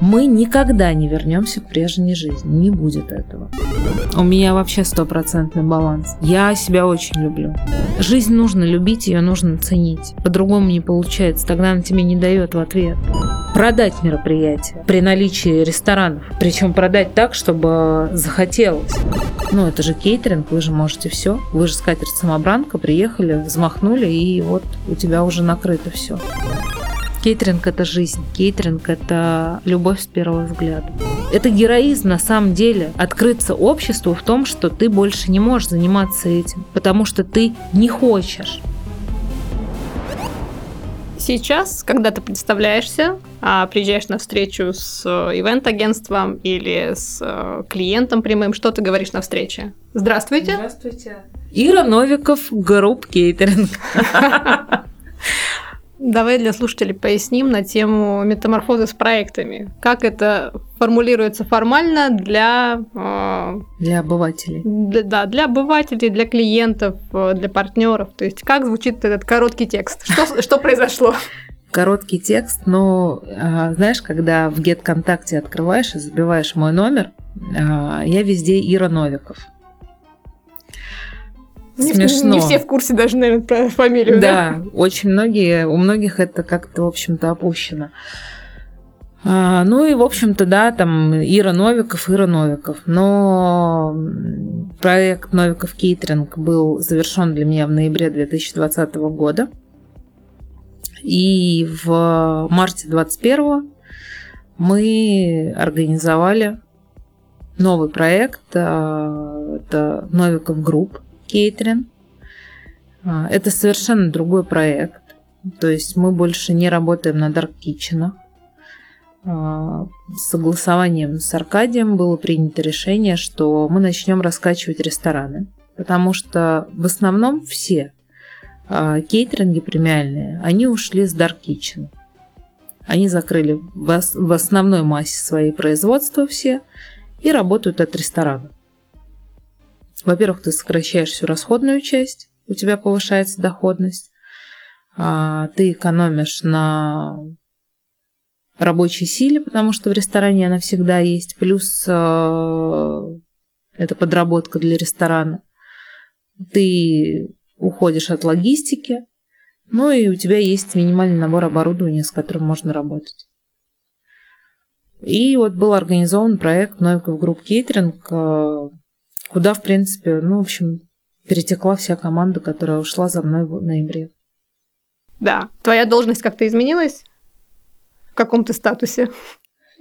Мы никогда не вернемся к прежней жизни. Не будет этого. У меня вообще стопроцентный баланс. Я себя очень люблю. Жизнь нужно любить, ее нужно ценить. По-другому не получается. Тогда она тебе не дает в ответ. Продать мероприятие при наличии ресторанов. Причем продать так, чтобы захотелось. Ну, это же кейтеринг, вы же можете все. Вы же скатерть-самобранка, приехали, взмахнули, и вот у тебя уже накрыто все. Кейтеринг – это жизнь. Кейтеринг – это любовь с первого взгляда. Это героизм на самом деле. Открыться обществу в том, что ты больше не можешь заниматься этим, потому что ты не хочешь. Сейчас, когда ты представляешься, а, приезжаешь на встречу с э, ивент-агентством или с э, клиентом прямым, что ты говоришь на встрече? Здравствуйте. Здравствуйте. Ира Новиков, групп кейтеринг. Давай для слушателей поясним на тему метаморфозы с проектами. Как это формулируется формально для... Э, для обывателей. Для, да, для обывателей, для клиентов, э, для партнеров. То есть как звучит этот короткий текст? Что, что произошло? Короткий текст, но а, знаешь, когда в Get ВКонтакте открываешь и забиваешь мой номер, а, я везде Ира Новиков. Смешно. Не все в курсе даже, наверное, про фамилию, да? Да, очень многие, у многих это как-то, в общем-то, опущено. А, ну и, в общем-то, да, там Ира Новиков, Ира Новиков. Но проект Новиков Кейтеринг был завершен для меня в ноябре 2020 года. И в марте 2021 мы организовали новый проект. А, это Новиков Group кейтеринг. А, это совершенно другой проект. То есть мы больше не работаем на Dark Kitchen. А, с согласованием с Аркадием было принято решение, что мы начнем раскачивать рестораны. Потому что в основном все а, кейтеринги премиальные, они ушли с Dark Kitchen. Они закрыли в основной массе свои производства все и работают от ресторанов. Во-первых, ты сокращаешь всю расходную часть, у тебя повышается доходность, а, ты экономишь на рабочей силе, потому что в ресторане она всегда есть, плюс а, это подработка для ресторана. Ты уходишь от логистики, ну и у тебя есть минимальный набор оборудования, с которым можно работать. И вот был организован проект Новиков Group Кейтеринг, а, куда, в принципе, ну, в общем, перетекла вся команда, которая ушла за мной в ноябре. Да. Твоя должность как-то изменилась? В каком ты статусе?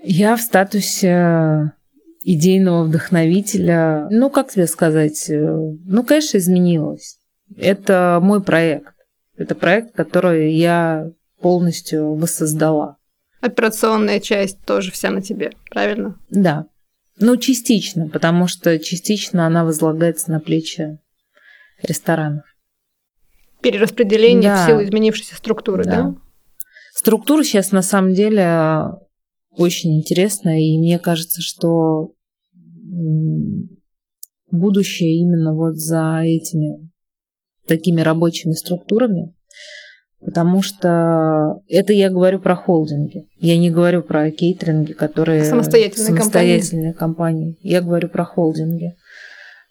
Я в статусе идейного вдохновителя. Ну, как тебе сказать? Ну, конечно, изменилась. Это мой проект. Это проект, который я полностью воссоздала. Операционная часть тоже вся на тебе, правильно? Да. Ну, частично, потому что частично она возлагается на плечи ресторанов. Перераспределение да. в силу изменившейся структуры, да. да? Структура сейчас на самом деле очень интересная, и мне кажется, что будущее именно вот за этими такими рабочими структурами, Потому что это я говорю про холдинги. Я не говорю про кейтеринги, которые самостоятельные, самостоятельные компании. компании. Я говорю про холдинги.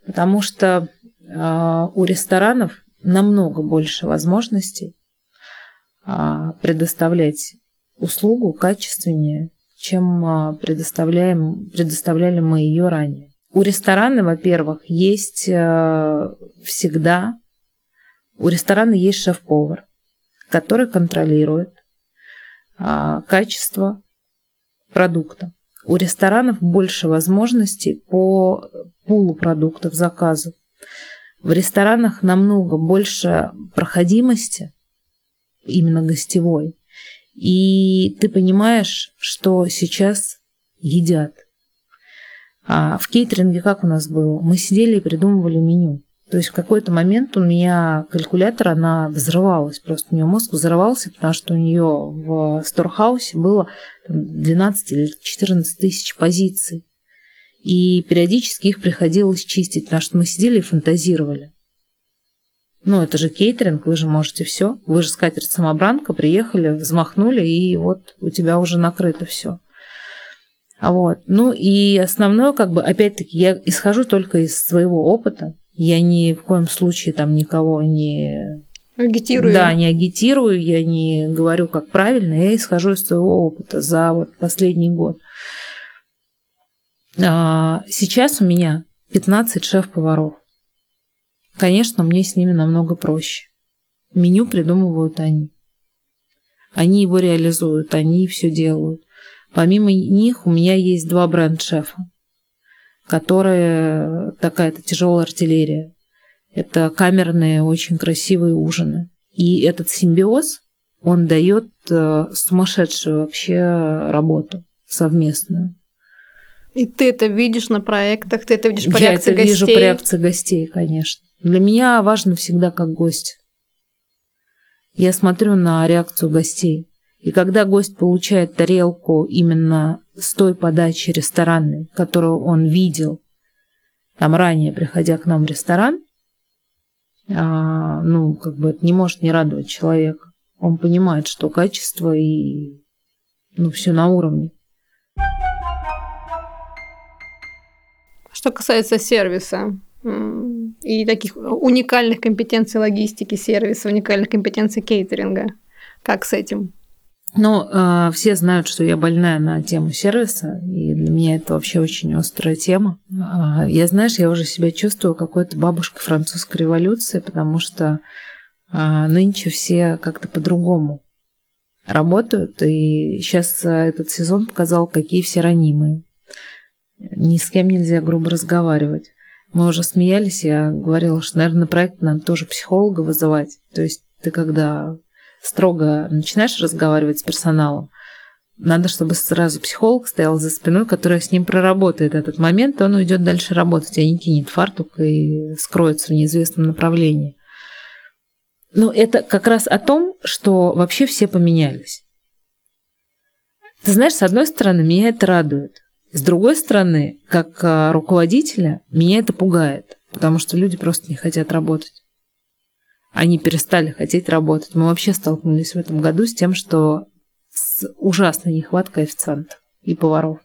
Потому что э, у ресторанов намного больше возможностей э, предоставлять услугу качественнее, чем э, предоставляем, предоставляли мы ее ранее. У ресторана, во-первых, есть э, всегда, у ресторана есть шеф-повар который контролирует а, качество продукта. У ресторанов больше возможностей по пулу продуктов, заказов. В ресторанах намного больше проходимости, именно гостевой. И ты понимаешь, что сейчас едят. А в кейтеринге как у нас было? Мы сидели и придумывали меню. То есть в какой-то момент у меня калькулятор, она взрывалась, просто у нее мозг взрывался, потому что у нее в Сторхаусе было 12 или 14 тысяч позиций. И периодически их приходилось чистить, потому что мы сидели и фантазировали. Ну, это же кейтеринг, вы же можете все. Вы же скатерть самобранка, приехали, взмахнули, и вот у тебя уже накрыто все. Вот. Ну и основное, как бы, опять-таки, я исхожу только из своего опыта. Я ни в коем случае там никого не Агитирую. Да, не агитирую, я не говорю, как правильно, я исхожу из своего опыта за вот последний год. А, сейчас у меня 15 шеф-поваров. Конечно, мне с ними намного проще. Меню придумывают они. Они его реализуют, они все делают. Помимо них у меня есть два бренд-шефа, которые такая-то тяжелая артиллерия. Это камерные, очень красивые ужины. И этот симбиоз, он дает э, сумасшедшую вообще работу совместную. И ты это видишь на проектах, ты это видишь по Я реакции это гостей. вижу по реакции гостей, конечно. Для меня важно всегда как гость. Я смотрю на реакцию гостей. И когда гость получает тарелку именно с той подачи ресторанной, которую он видел там ранее, приходя к нам в ресторан, а, ну, как бы это не может не радовать человека. Он понимает, что качество и ну, все на уровне. Что касается сервиса и таких уникальных компетенций логистики сервиса, уникальных компетенций кейтеринга, как с этим? Ну, э, все знают, что я больная на тему сервиса, и для меня это вообще очень острая тема. А, я, знаешь, я уже себя чувствую какой-то бабушкой французской революции, потому что а, нынче все как-то по-другому работают, и сейчас этот сезон показал, какие все ранимые. Ни с кем нельзя грубо разговаривать. Мы уже смеялись, я говорила, что, наверное, на проект надо тоже психолога вызывать. То есть ты когда строго начинаешь разговаривать с персоналом, надо, чтобы сразу психолог стоял за спиной, который с ним проработает этот момент, и он уйдет дальше работать, а не кинет фартук и скроется в неизвестном направлении. Но это как раз о том, что вообще все поменялись. Ты знаешь, с одной стороны, меня это радует. С другой стороны, как а, руководителя, меня это пугает, потому что люди просто не хотят работать. Они перестали хотеть работать. Мы вообще столкнулись в этом году с тем, что с ужасной нехваткой официантов и поваров.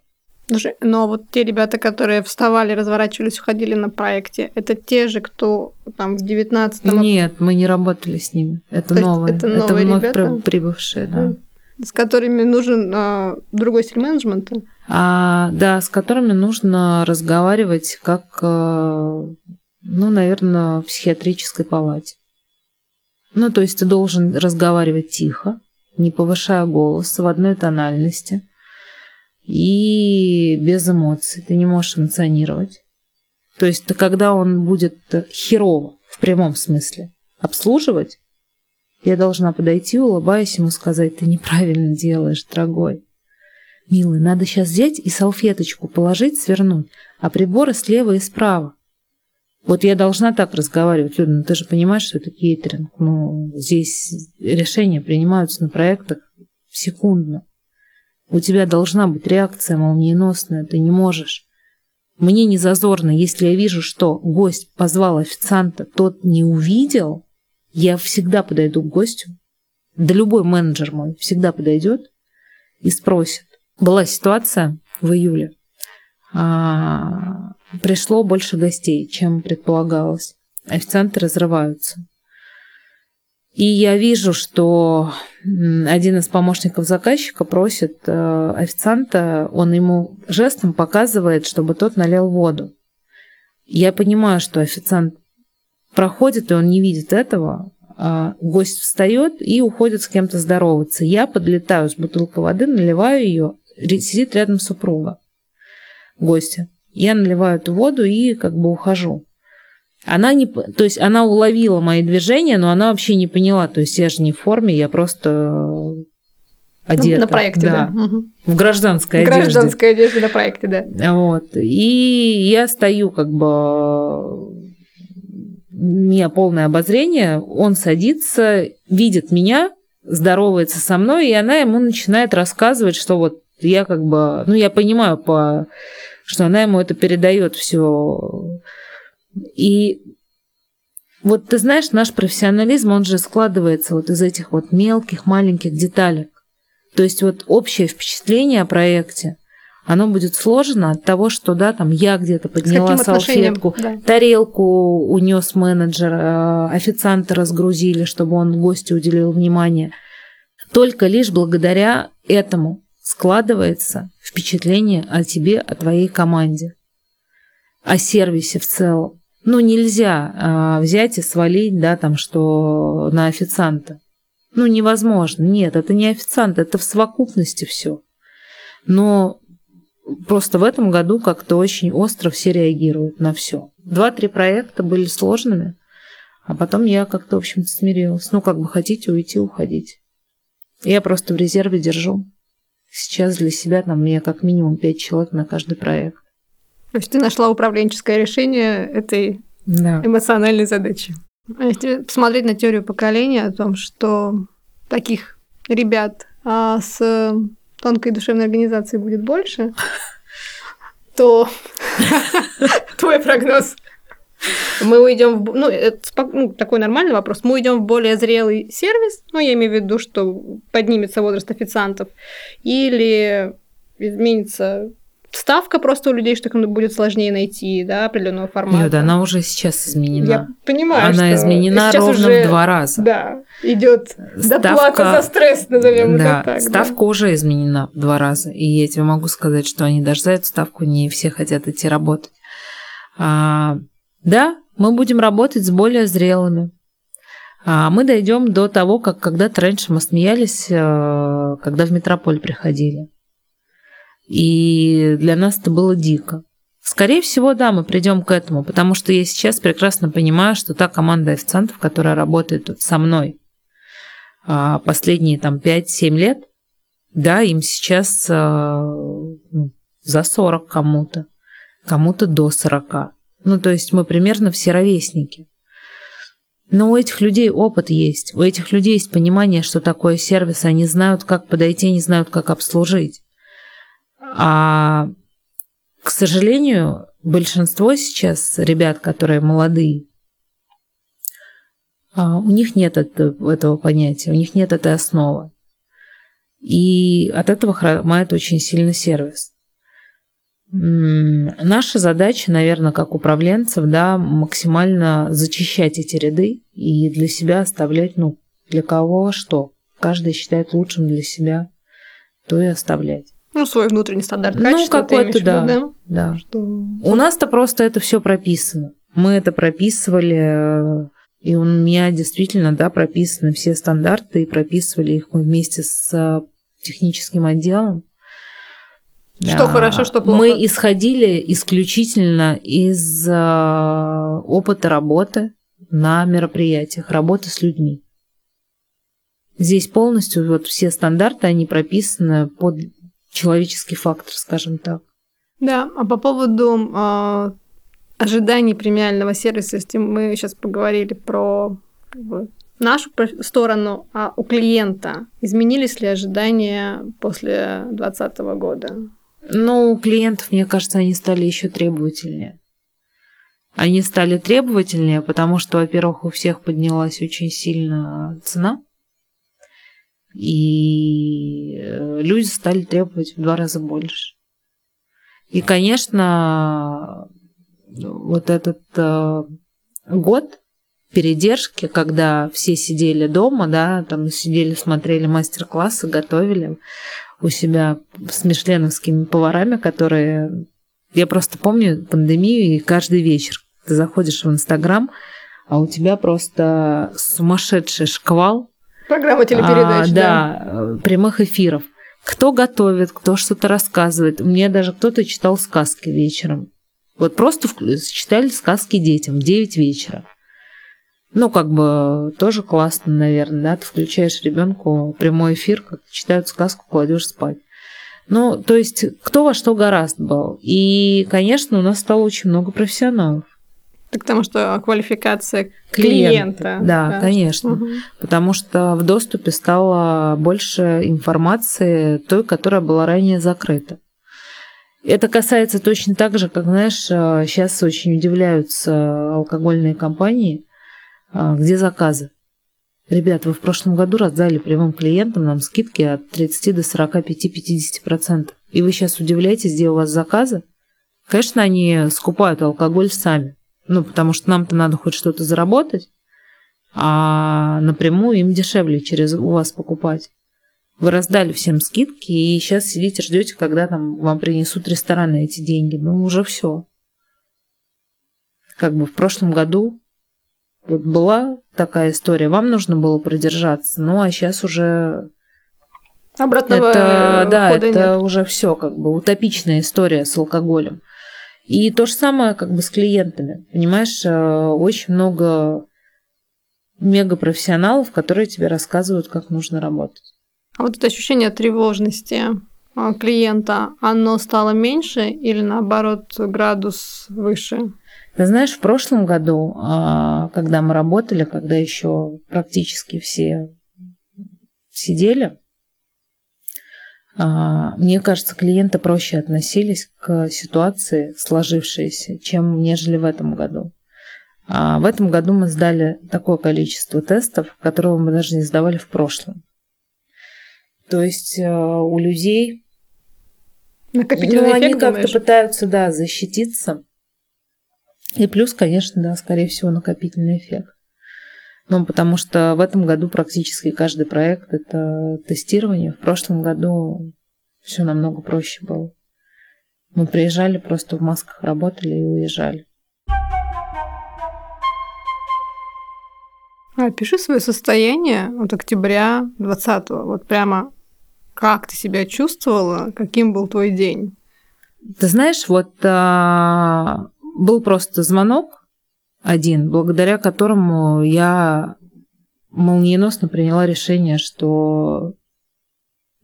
Слушай, но вот те ребята, которые вставали, разворачивались, уходили на проекте, это те же, кто там в 19 Нет, мы не работали с ними. Это То новые. это новые вновь ребята? при- прибывшие, да. с которыми нужен а, другой стиль менеджмента. А, да, с которыми нужно разговаривать как, э, ну, наверное, в психиатрической палате. Ну, то есть ты должен разговаривать тихо, не повышая голос, в одной тональности и без эмоций. Ты не можешь эмоционировать. То есть ты, когда он будет херово, в прямом смысле, обслуживать, я должна подойти, улыбаясь ему сказать, ты неправильно делаешь, дорогой. Милый, надо сейчас взять и салфеточку положить, свернуть, а приборы слева и справа. Вот я должна так разговаривать, Люда, ну ты же понимаешь, что это кейтеринг. Ну, здесь решения принимаются на проектах секундно. У тебя должна быть реакция молниеносная, ты не можешь. Мне не зазорно, если я вижу, что гость позвал официанта, тот не увидел, я всегда подойду к гостю. Да любой менеджер мой всегда подойдет и спросит. Была ситуация в июле. А, пришло больше гостей, чем предполагалось. Официанты разрываются. И я вижу, что один из помощников заказчика просит э, официанта, он ему жестом показывает, чтобы тот налил воду. Я понимаю, что официант проходит, и он не видит этого. А гость встает и уходит с кем-то здороваться. Я подлетаю с бутылкой воды, наливаю ее, сидит рядом супруга гостя. Я наливаю эту воду и как бы ухожу. Она не, то есть она уловила мои движения, но она вообще не поняла. То есть я же не в форме, я просто одета. На проекте, да. да. Угу. В гражданской в одежде. гражданской одежде на проекте, да. Вот. И я стою как бы... У меня полное обозрение. Он садится, видит меня, здоровается со мной, и она ему начинает рассказывать, что вот я как бы... Ну, я понимаю по что она ему это передает все. И вот ты знаешь, наш профессионализм, он же складывается вот из этих вот мелких, маленьких деталек. То есть вот общее впечатление о проекте, оно будет сложено от того, что, да, там я где-то подняла салфетку, да. тарелку унес менеджер, э, официанта разгрузили, чтобы он гостю уделил внимание. Только лишь благодаря этому складывается впечатление о тебе, о твоей команде, о сервисе в целом. Ну, нельзя э, взять и свалить, да, там, что на официанта. Ну, невозможно. Нет, это не официант, это в совокупности все. Но просто в этом году как-то очень остро все реагируют на все. Два-три проекта были сложными, а потом я как-то, в общем-то, смирилась. Ну, как бы хотите уйти, уходить. Я просто в резерве держу. Сейчас для себя там мне как минимум пять человек на каждый проект. То есть ты нашла управленческое решение этой да. эмоциональной задачи. А если посмотреть на теорию поколения о том, что таких ребят а, с тонкой душевной организацией будет больше, то твой прогноз мы уйдем в... Ну, это ну, такой нормальный вопрос. Мы уйдем в более зрелый сервис, ну, я имею в виду, что поднимется возраст официантов, или изменится ставка просто у людей, что им будет сложнее найти да, определенного формата. Нет, она уже сейчас изменена. Я понимаю, Она что изменена ровно уже, в два раза. Да, идет Ставка- доплата за стресс, назовем да, это так. ставка уже изменена в два раза. И я тебе могу сказать, что они даже за эту ставку не все хотят идти работать. А, да, мы будем работать с более зрелыми. А мы дойдем до того, как когда-то раньше мы смеялись, э, когда в метрополь приходили. И для нас это было дико. Скорее всего, да, мы придем к этому, потому что я сейчас прекрасно понимаю, что та команда официантов, которая работает тут со мной а, последние там 5-7 лет, да, им сейчас а, ну, за 40 кому-то, кому-то до 40. Ну, то есть мы примерно все ровесники. Но у этих людей опыт есть, у этих людей есть понимание, что такое сервис, они знают, как подойти, они знают, как обслужить. А, к сожалению, большинство сейчас ребят, которые молодые, а, у них нет этого понятия, у них нет этой основы. И от этого хромает очень сильно сервис. Наша задача, наверное, как управленцев, да, максимально зачищать эти ряды и для себя оставлять, ну, для кого что. Каждый считает лучшим для себя, то и оставлять. Ну, свой внутренний стандарт Ну, качества. ты какой-то, виду, да. Да. Что... У нас-то просто это все прописано. Мы это прописывали, э, и у меня действительно, да, прописаны все стандарты, и прописывали их мы вместе с э, техническим отделом. Что хорошо, что плохо. Мы исходили исключительно из э, опыта работы на мероприятиях, работы с людьми. Здесь полностью вот все стандарты, они прописаны под человеческий фактор, скажем так. Да, а по поводу а, ожиданий премиального сервиса, если мы сейчас поговорили про как бы, нашу сторону, а у клиента изменились ли ожидания после 2020 года? Ну, у клиентов, мне кажется, они стали еще требовательнее. Они стали требовательнее, потому что, во-первых, у всех поднялась очень сильно цена, и э, люди стали требовать в два раза больше. И, конечно, вот этот э, год передержки, когда все сидели дома, да, там сидели, смотрели мастер-классы, готовили у себя с мишленовскими поварами, которые... Я просто помню пандемию, и каждый вечер ты заходишь в Инстаграм, а у тебя просто сумасшедший шквал Программа телепередач, а, да, э, прямых эфиров. Кто готовит, кто что-то рассказывает. Мне даже кто-то читал сказки вечером. Вот просто читали сказки детям в 9 вечера. Ну, как бы тоже классно, наверное, да, ты включаешь ребенку прямой эфир, как читают сказку, кладешь спать. Ну, то есть, кто во что гораст был. И, конечно, у нас стало очень много профессионалов. Так потому что квалификация Клиента, клиента. да, конечно. Мгм. потому что в доступе стало больше информации той, которая была ранее закрыта. Это касается точно так же, как, знаешь, сейчас очень удивляются алкогольные компании, а, где заказы. Ребят, вы в прошлом году раздали прямым клиентам нам скидки от 30 до 45-50%. И вы сейчас удивляетесь, где у вас заказы. Конечно, они скупают алкоголь сами. Ну, потому что нам-то надо хоть что-то заработать, а напрямую им дешевле через у вас покупать. Вы раздали всем скидки, и сейчас сидите, ждете, когда там вам принесут рестораны эти деньги. Ну, уже все. Как бы в прошлом году вот была такая история, вам нужно было продержаться, ну а сейчас уже Обратного это, да, хода это нет. уже все как бы утопичная история с алкоголем. И то же самое как бы с клиентами. Понимаешь, э, очень много мегапрофессионалов, которые тебе рассказывают, как нужно работать. А вот это ощущение тревожности а, клиента, оно стало меньше или наоборот градус выше? Ты знаешь, в прошлом году, а, когда мы работали, когда еще практически все сидели, а, мне кажется, клиенты проще относились к ситуации сложившейся, чем нежели в этом году. А в этом году мы сдали такое количество тестов, которого мы даже не сдавали в прошлом. То есть у людей Накопительный ну, эффект, они как-то пытаются, да, защититься. И плюс, конечно, да, скорее всего, накопительный эффект. Ну, потому что в этом году практически каждый проект – это тестирование. В прошлом году все намного проще было. Мы приезжали, просто в масках работали и уезжали. А, пиши свое состояние от октября 20 Вот прямо как ты себя чувствовала, каким был твой день? Ты знаешь, вот а, был просто звонок один, благодаря которому я молниеносно приняла решение, что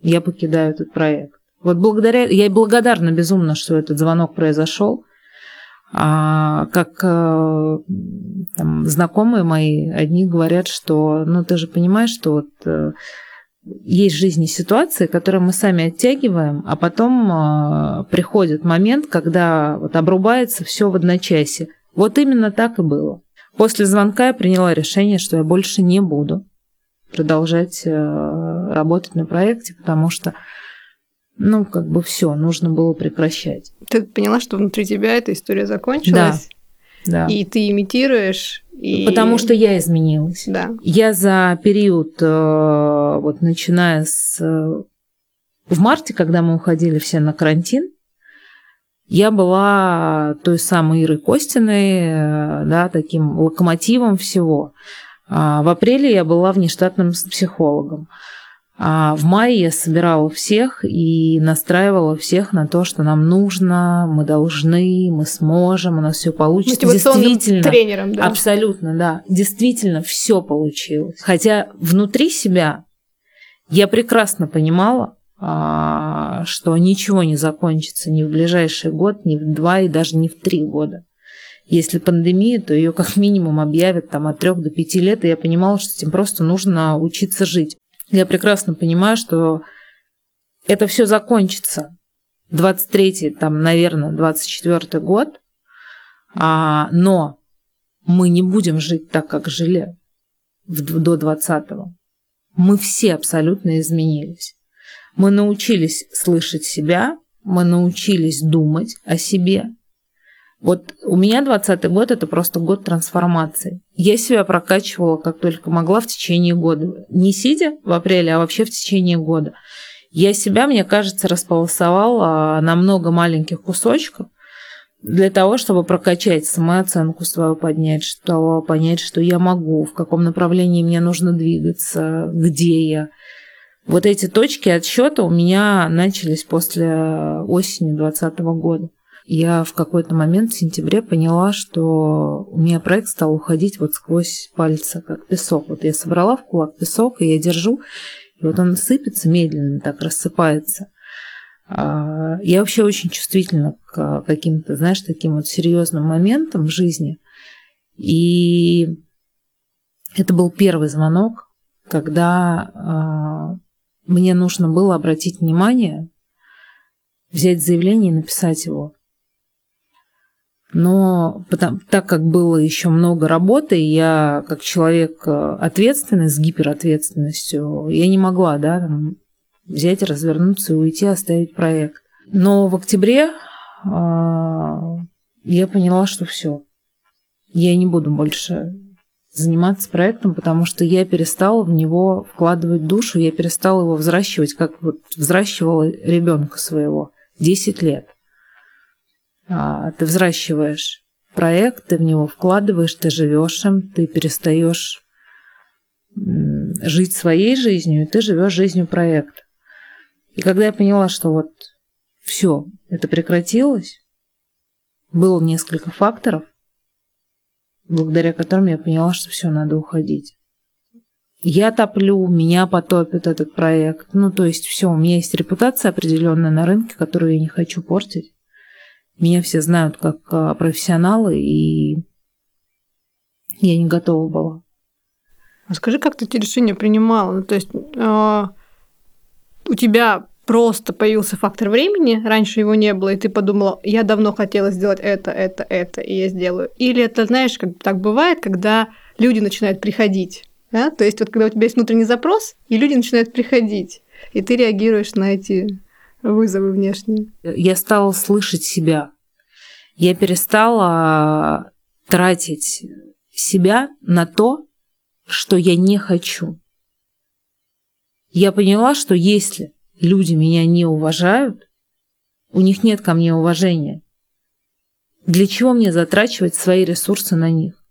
я покидаю этот проект. Вот благодаря, я и благодарна безумно, что этот звонок произошел. А, как а, там, знакомые мои, одни говорят, что, ну ты же понимаешь, что вот э, есть в жизни ситуации, которые мы сами оттягиваем, а потом э, приходит момент, когда вот обрубается все в одночасье. Вот именно так и было. После звонка я приняла решение, что я больше не буду продолжать э, работать на проекте, потому что, ну, как бы все, нужно было прекращать. Ты поняла, что внутри тебя эта история закончилась? Да. И ты имитируешь. И... Потому что я изменилась. Да. Я за период, э, вот начиная с... э, В марте, когда мы уходили все на карантин, я была той самой Ирой Костиной, э, да, таким локомотивом всего. А В апреле я была внештатным психологом. А в мае я собирала всех и настраивала всех на то, что нам нужно, мы должны, мы сможем, у нас все получится. Действительно, тренером, да. Абсолютно, да. Действительно, все получилось. Хотя внутри себя я прекрасно понимала, а, что ничего не закончится ни в ближайший год, ни в два и даже не в три года. Если пандемия, то ее как минимум объявят там от трех до пяти лет, и я понимала, что этим просто нужно учиться жить. Я прекрасно понимаю, что это все закончится. 23-й, там, наверное, 24-й год. А, но мы не будем жить так, как жили в, до 20-го. Мы все абсолютно изменились. Мы научились слышать себя, мы научились думать о себе. Вот у меня 20 год – это просто год трансформации. Я себя прокачивала как только могла в течение года. Не сидя в апреле, а вообще в течение года. Я себя, мне кажется, располосовала на много маленьких кусочков для того, чтобы прокачать самооценку свою, поднять, что, понять, что я могу, в каком направлении мне нужно двигаться, где я. Вот эти точки отсчета у меня начались после осени 2020 года я в какой-то момент в сентябре поняла, что у меня проект стал уходить вот сквозь пальцы, как песок. Вот я собрала в кулак песок, и я держу, и вот он сыпется медленно, так рассыпается. А, я вообще очень чувствительна к каким-то, знаешь, таким вот серьезным моментам в жизни. И это был первый звонок, когда а, мне нужно было обратить внимание, взять заявление и написать его. Но потому, так как было еще много работы, я как человек э, ответственный, с гиперответственностью, я не могла да, там, взять, развернуться и уйти, оставить проект. Но в октябре а, я поняла, что все. Я не буду больше заниматься проектом, потому что я перестала в него вкладывать душу, я перестала его взращивать, как вот взращивала ребенка своего 10 лет. А, ты взращиваешь проект, ты в него вкладываешь, ты живешь им, ты перестаешь жить своей жизнью, и ты живешь жизнью проекта. И когда я поняла, что вот все, это прекратилось, было несколько факторов, благодаря которым я поняла, что все, надо уходить. Я топлю, меня потопит этот проект. Ну, то есть все, у меня есть репутация определенная на рынке, которую я не хочу портить. Меня все знают как а, профессионалы, и я не готова была. А скажи, как ты эти решения принимала? Ну, то есть э, у тебя просто появился фактор времени, раньше его не было, и ты подумала, я давно хотела сделать это, это, это, и я сделаю. Или это, знаешь, как так бывает, когда люди начинают приходить. Да? То есть вот когда у тебя есть внутренний запрос, и люди начинают приходить, и ты реагируешь на эти вызовы внешние. Я стала слышать себя. Я перестала тратить себя на то, что я не хочу. Я поняла, что если люди меня не уважают, у них нет ко мне уважения. Для чего мне затрачивать свои ресурсы на них?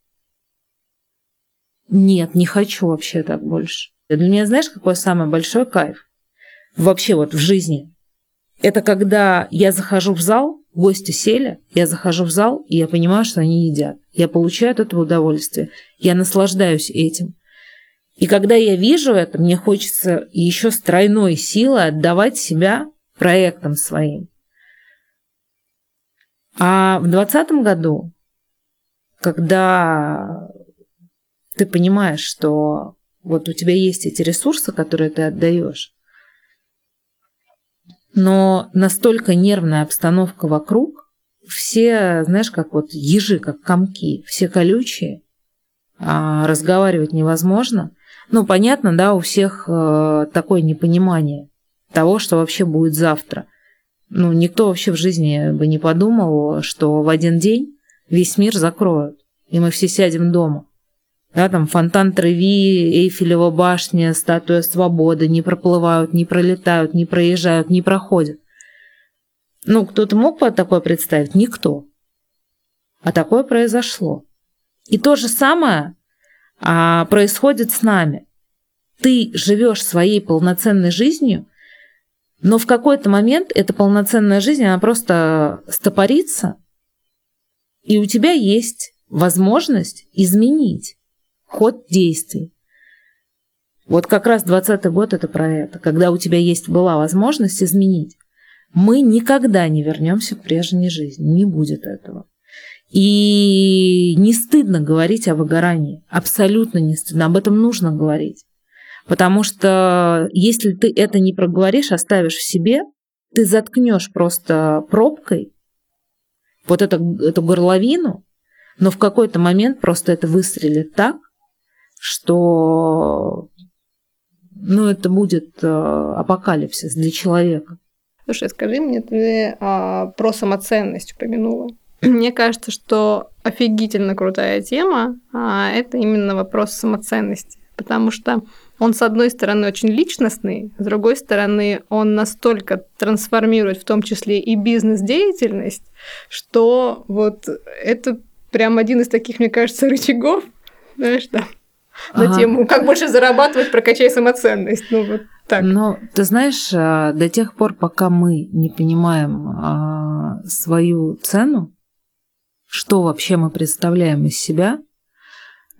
Нет, не хочу вообще так больше. Для меня, знаешь, какой самый большой кайф? Вообще вот в жизни. Это когда я захожу в зал, гости сели, я захожу в зал, и я понимаю, что они едят. Я получаю от этого удовольствие. Я наслаждаюсь этим. И когда я вижу это, мне хочется еще с тройной силой отдавать себя проектам своим. А в 2020 году, когда ты понимаешь, что вот у тебя есть эти ресурсы, которые ты отдаешь, но настолько нервная обстановка вокруг, все, знаешь, как вот ежи, как комки, все колючие, а разговаривать невозможно. Ну, понятно, да, у всех э, такое непонимание того, что вообще будет завтра. Ну, никто вообще в жизни бы не подумал, что в один день весь мир закроют, и мы все сядем дома. Да, там фонтан Треви, Эйфелева башня, статуя свободы не проплывают, не пролетают, не проезжают, не проходят. Ну, кто-то мог бы такое представить? Никто. А такое произошло. И то же самое а, происходит с нами. Ты живешь своей полноценной жизнью, но в какой-то момент эта полноценная жизнь, она просто стопорится, и у тебя есть возможность изменить ход действий. Вот как раз 20 год это про это, когда у тебя есть была возможность изменить. Мы никогда не вернемся к прежней жизни, не будет этого. И не стыдно говорить о выгорании, абсолютно не стыдно, об этом нужно говорить. Потому что если ты это не проговоришь, оставишь в себе, ты заткнешь просто пробкой вот эту, эту горловину, но в какой-то момент просто это выстрелит так, что ну, это будет э, апокалипсис для человека. Слушай, скажи мне, ты а, про самоценность упомянула. Мне кажется, что офигительно крутая тема а это именно вопрос самоценности. Потому что он, с одной стороны, очень личностный, с другой стороны, он настолько трансформирует в том числе и бизнес-деятельность, что вот это прям один из таких, мне кажется, рычагов, знаешь, да, ага. на тему «Как больше зарабатывать, прокачай самоценность». Ну, вот так. Но ты знаешь, а, до тех пор, пока мы не понимаем а, свою цену, что вообще мы представляем из себя,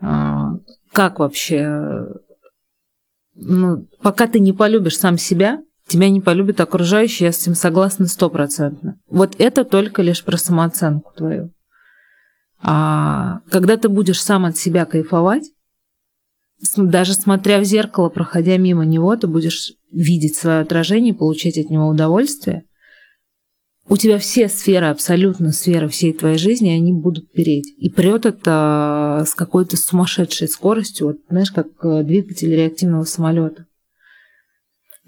а, как вообще, ну, пока ты не полюбишь сам себя, тебя не полюбят окружающие, я с этим согласна стопроцентно. Вот это только лишь про самооценку твою. А когда ты будешь сам от себя кайфовать, даже смотря в зеркало, проходя мимо него, ты будешь видеть свое отражение, получать от него удовольствие, у тебя все сферы, абсолютно сферы всей твоей жизни, они будут переть. И прет это с какой-то сумасшедшей скоростью, вот, знаешь, как э, двигатель реактивного самолета.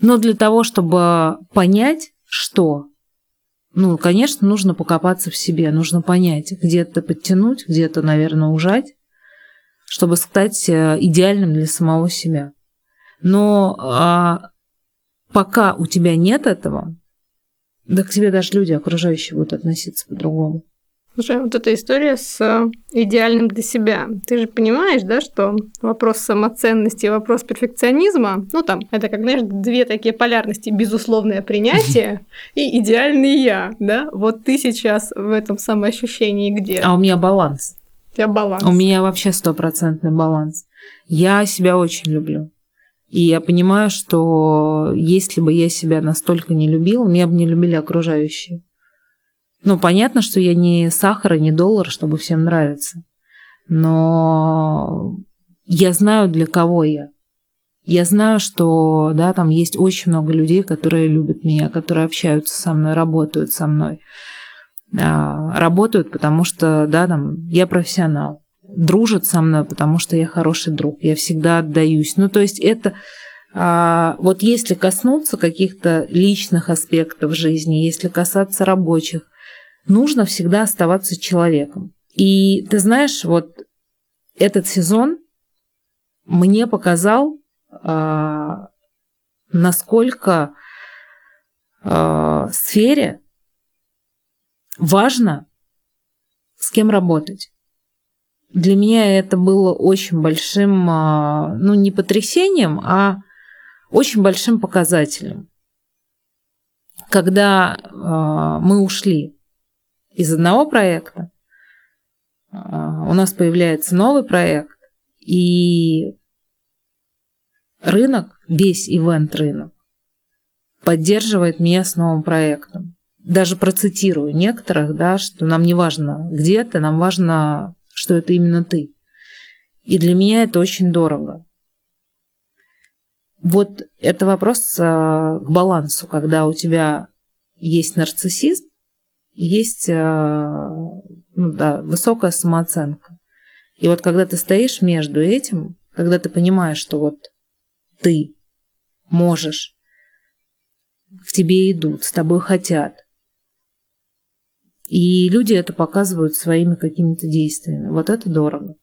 Но для того, чтобы понять, что Ну, конечно, нужно покопаться в себе, нужно понять, где-то подтянуть, где-то, наверное, ужать, чтобы стать э, идеальным для самого себя. Но а, пока у тебя нет этого, да к тебе даже люди окружающие будут относиться по-другому. Слушай, вот эта история с э, идеальным для себя. Ты же понимаешь, да, что вопрос самоценности и вопрос перфекционизма, ну там, это как, знаешь, две такие полярности. Безусловное принятие и идеальный я, да? Вот ты сейчас в этом самоощущении где? А у меня баланс. Тебя баланс. У меня вообще стопроцентный баланс. Я себя очень люблю. И я понимаю, что если бы я себя настолько не любила, меня бы не любили окружающие. Ну, понятно, что я не сахар и не доллар, чтобы всем нравиться. Но я знаю, для кого я. Я знаю, что да, там есть очень много людей, которые любят меня, которые общаются со мной, работают со мной. А, работают, потому что да, там, я профессионал дружат со мной, потому что я хороший друг, я всегда отдаюсь. Ну, то есть это а, вот если коснуться каких-то личных аспектов жизни, если касаться рабочих, нужно всегда оставаться человеком. И ты знаешь, вот этот сезон мне показал, а, насколько а, сфере важно с кем работать для меня это было очень большим, а, ну, не потрясением, а очень большим показателем. Когда а, мы ушли из одного проекта, а, у нас появляется новый проект, и рынок, весь ивент-рынок, поддерживает меня с новым проектом. Даже процитирую некоторых, да, что нам не важно где ты, нам важно что это именно ты. И для меня это очень дорого. Вот это вопрос а, к балансу, когда у тебя есть нарциссизм, есть а, ну, да, высокая самооценка. И вот когда ты стоишь между этим, когда ты понимаешь, что вот ты можешь, к тебе идут, с тобой хотят, и люди это показывают своими какими-то действиями. Вот это дорого.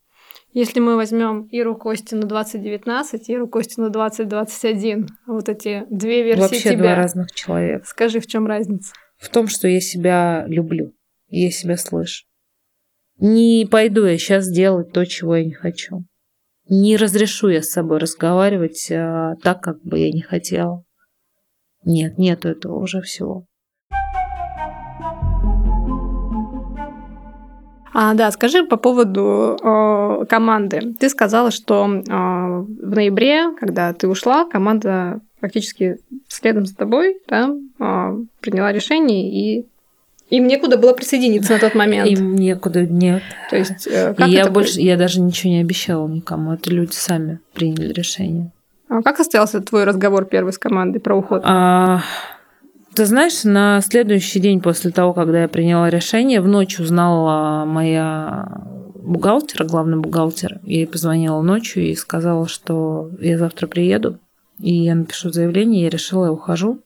Если мы возьмем Иру Костину 2019, Иру Костину 2021, вот эти две версии Вообще тебя. два разных человека. Скажи, в чем разница? В том, что я себя люблю, я себя слышу. Не пойду я сейчас делать то, чего я не хочу. Не разрешу я с собой разговаривать а, так, как бы я не хотела. Нет, нету этого уже всего. А, да, скажи по поводу э, команды. Ты сказала, что э, в ноябре, когда ты ушла, команда практически следом за тобой да, э, приняла решение и им некуда было присоединиться на тот момент. Им некуда, нет. То есть, э, как и я больше, я даже ничего не обещала никому. Это люди сами приняли решение. А как состоялся твой разговор первый с командой про уход? А, ты знаешь, на следующий день после того, когда я приняла решение, в ночь узнала моя бухгалтер, главный бухгалтер. Я ей позвонила ночью и сказала, что я завтра приеду, и я напишу заявление. Я решила, я ухожу.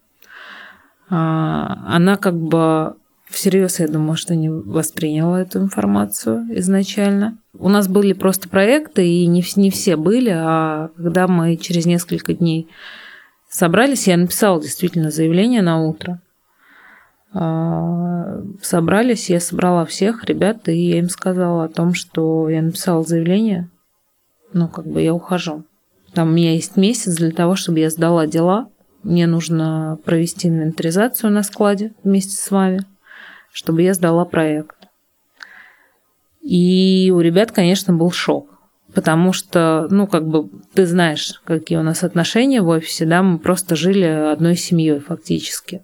А, она как бы всерьез, я думаю, что не восприняла эту информацию изначально. У нас были просто проекты, и не, не все были, а когда мы через несколько дней Собрались, я написала действительно заявление на утро. А, собрались, я собрала всех ребят, и я им сказала о том, что я написала заявление, ну, как бы я ухожу. Там у меня есть месяц для того, чтобы я сдала дела. Мне нужно провести инвентаризацию на складе вместе с вами, чтобы я сдала проект. И у ребят, конечно, был шок потому что, ну, как бы, ты знаешь, какие у нас отношения в офисе, да, мы просто жили одной семьей фактически.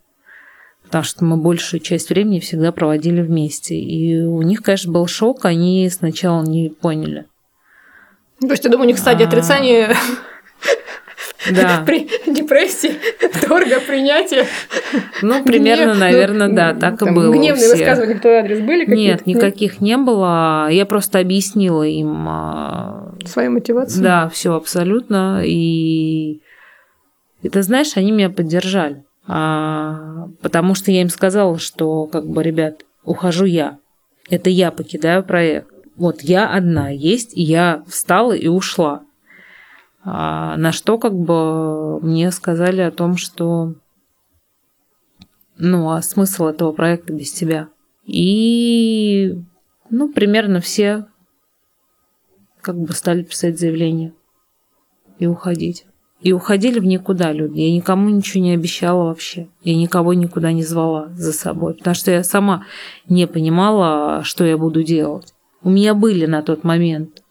Потому что мы большую часть времени всегда проводили вместе. И у них, конечно, был шок, они сначала не поняли. То есть, я думаю, у них стадия а... отрицания да. при депрессии, торга, принятия. Ну, примерно, Гнев, наверное, ну, да, так там, и было. Гневные высказывания в твой адрес были какие-то? Нет, никаких не было. Я просто объяснила им... А, Свою мотивацию? Да, все абсолютно. И... И ты знаешь, они меня поддержали. А, потому что я им сказала, что, как бы, ребят, ухожу я. Это я покидаю проект. Вот я одна есть, и я встала и ушла. А, на что как бы мне сказали о том, что ну, а смысл этого проекта без тебя? И, ну, примерно все как бы стали писать заявление и уходить. И уходили в никуда люди. Я никому ничего не обещала вообще. Я никого никуда не звала за собой. Потому что я сама не понимала, что я буду делать. У меня были на тот момент,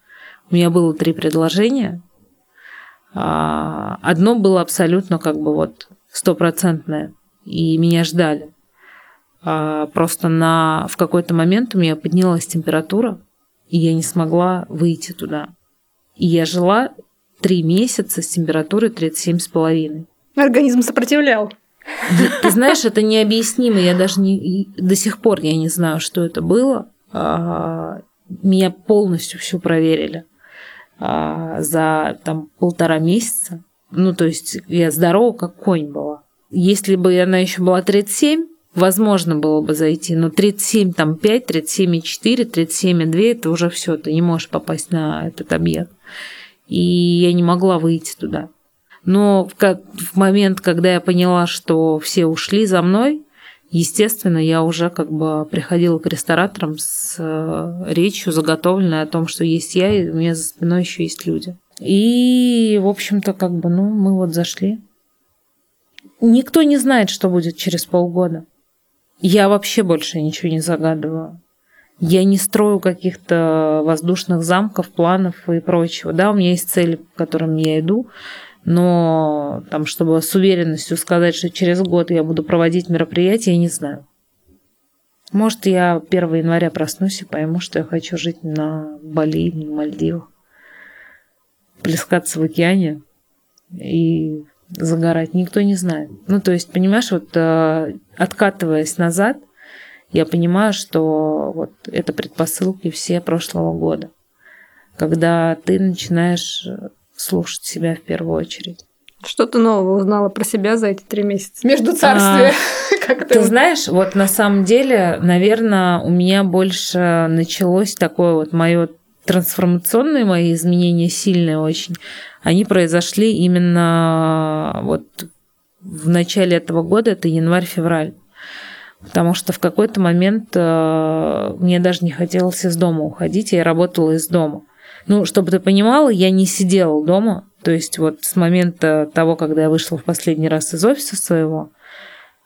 у меня было три предложения. А, одно было абсолютно как бы вот стопроцентное. И меня ждали. А, просто на, в какой-то момент у меня поднялась температура, и я не смогла выйти туда. И я жила три месяца с температурой 37,5. Организм сопротивлял. Ты знаешь, это необъяснимо. Я даже не, до сих пор я не знаю, что это было. А, меня полностью всю проверили а, за там полтора месяца. Ну, то есть я здорова, как конь была. Если бы она еще была 37, возможно было бы зайти, но 37, там 5, 37,4, 37,2 это уже все, ты не можешь попасть на этот объект и я не могла выйти туда. Но в, в момент, когда я поняла, что все ушли за мной, естественно, я уже как бы приходила к рестораторам с э, речью заготовленной о том, что есть я, и у меня за спиной еще есть люди. И, в общем-то, как бы, ну, мы вот зашли. Никто не знает, что будет через полгода. Я вообще больше ничего не загадываю. Я не строю каких-то воздушных замков, планов и прочего. Да, у меня есть цели, к которым я иду, но там, чтобы с уверенностью сказать, что через год я буду проводить мероприятие, я не знаю. Может, я 1 января проснусь и пойму, что я хочу жить на Бали на Мальдивах. Плескаться в океане и загорать. Никто не знает. Ну, то есть, понимаешь, вот э, откатываясь назад, я понимаю, что вот это предпосылки все прошлого года, когда ты начинаешь слушать себя в первую очередь. Что ты нового узнала про себя за эти три месяца? Между царствия. А, как ты знаешь, вот на самом деле, наверное, у меня больше началось такое вот мое трансформационные мои изменения сильные очень. Они произошли именно вот в начале этого года, это январь-февраль потому что в какой-то момент э, мне даже не хотелось из дома уходить, я работала из дома. Ну, чтобы ты понимала, я не сидела дома, то есть вот с момента того, когда я вышла в последний раз из офиса своего,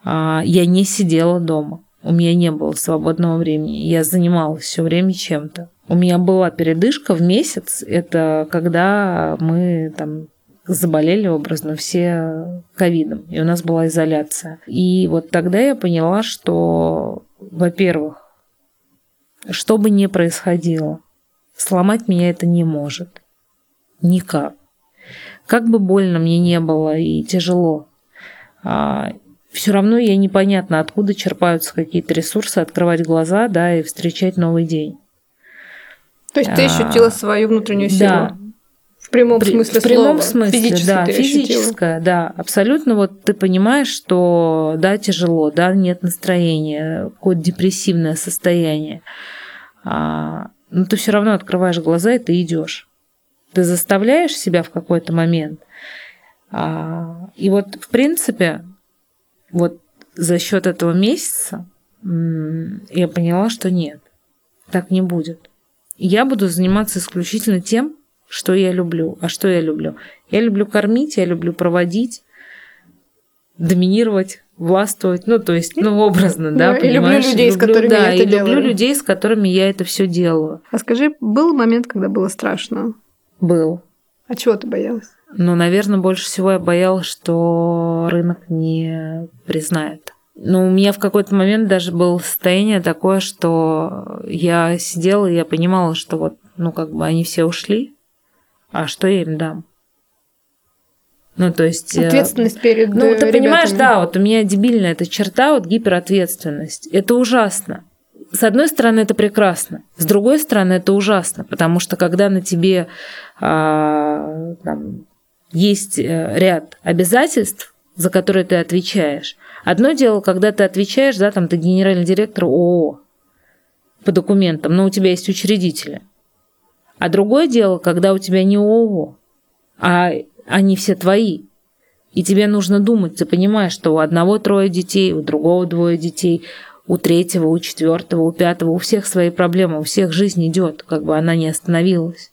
э, я не сидела дома. У меня не было свободного времени. Я занималась все время чем-то. У меня была передышка в месяц. Это когда мы там заболели образно все ковидом, и у нас была изоляция. И вот тогда я поняла, что, во-первых, что бы ни происходило, сломать меня это не может. Никак. Как бы больно мне не было и тяжело, а, все равно я непонятно, откуда черпаются какие-то ресурсы, открывать глаза, да, и встречать новый день. То есть ты ощутила а, свою внутреннюю силу? Да, в прямом При, смысле В прямом слова. смысле, да, физическое, да, абсолютно. Вот ты понимаешь, что да, тяжело, да, нет настроения, какое-то депрессивное состояние. А, но ты все равно открываешь глаза и ты идешь. Ты заставляешь себя в какой-то момент. А, и вот, в принципе, вот за счет этого месяца я поняла, что нет, так не будет. Я буду заниматься исключительно тем, что я люблю. А что я люблю? Я люблю кормить, я люблю проводить, доминировать, властвовать, ну, то есть, ну, образно, да, ну, понимаешь? люблю людей, люблю, с которыми да, я это и делаю. люблю людей, с которыми я это все делаю. А скажи, был момент, когда было страшно? Был. А чего ты боялась? Ну, наверное, больше всего я боялась, что рынок не признает. Но у меня в какой-то момент даже было состояние такое, что я сидела и я понимала, что вот, ну, как бы они все ушли, а что я им дам? Ну, то есть... Э, Ответственность перед Ну, ты ребятами. понимаешь, да, вот у меня дебильная эта черта, вот гиперответственность. Это ужасно. С одной стороны, это прекрасно. С другой стороны, это ужасно, потому что когда на тебе а, там, есть э, ряд обязательств, за которые ты отвечаешь, Одно дело, когда ты отвечаешь, да, там ты генеральный директор ООО по документам, но у тебя есть учредители. А другое дело, когда у тебя не ООО, а они все твои. И тебе нужно думать, ты понимаешь, что у одного трое детей, у другого двое детей, у третьего, у четвертого, у пятого, у всех свои проблемы, у всех жизнь идет, как бы она не остановилась.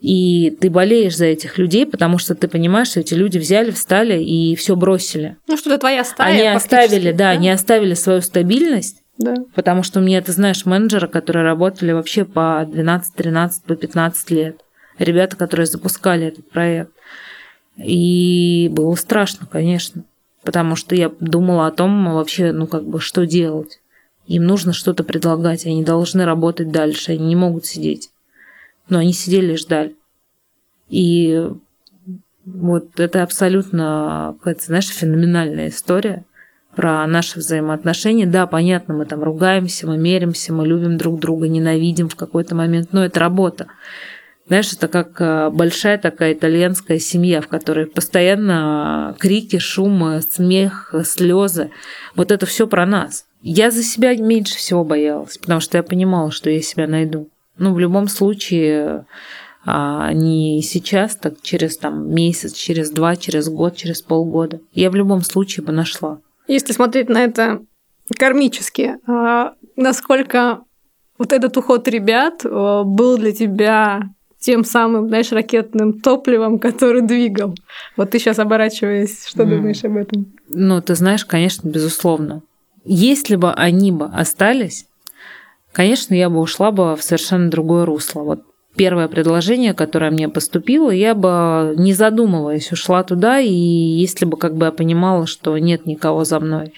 И ты болеешь за этих людей, потому что ты понимаешь, что эти люди взяли, встали и все бросили. Ну, что-то твоя стая. Они оставили, да, да, они оставили свою стабильность. Да. Потому что у меня, ты знаешь, менеджеры, которые работали вообще по 12, 13, по 15 лет. Ребята, которые запускали этот проект. И было страшно, конечно. Потому что я думала о том вообще, ну как бы, что делать. Им нужно что-то предлагать, они должны работать дальше, они не могут сидеть. Но они сидели и ждали. И вот это абсолютно знаешь, феноменальная история про наши взаимоотношения. Да, понятно, мы там ругаемся, мы меримся, мы любим друг друга, ненавидим в какой-то момент, но это работа. Знаешь, это как э, большая такая итальянская семья, в которой постоянно крики, шум, смех, слезы. Вот это все про нас. Я за себя меньше всего боялась, потому что я понимала, что я себя найду. Ну, в любом случае, а не сейчас, так через там, месяц, через два, через год, через полгода. Я в любом случае бы нашла. Если смотреть на это кармически, а насколько вот этот уход ребят э, был для тебя тем самым, знаешь, ракетным топливом, который двигал. Вот ты сейчас оборачиваясь, что mm. думаешь об этом? Ну, ты знаешь, конечно, безусловно. Если бы они бы остались, конечно, я бы ушла бы в совершенно другое русло. Вот первое предложение, которое мне поступило, я бы, не задумываясь, ушла туда, и если бы как бы я понимала, что нет никого за мной.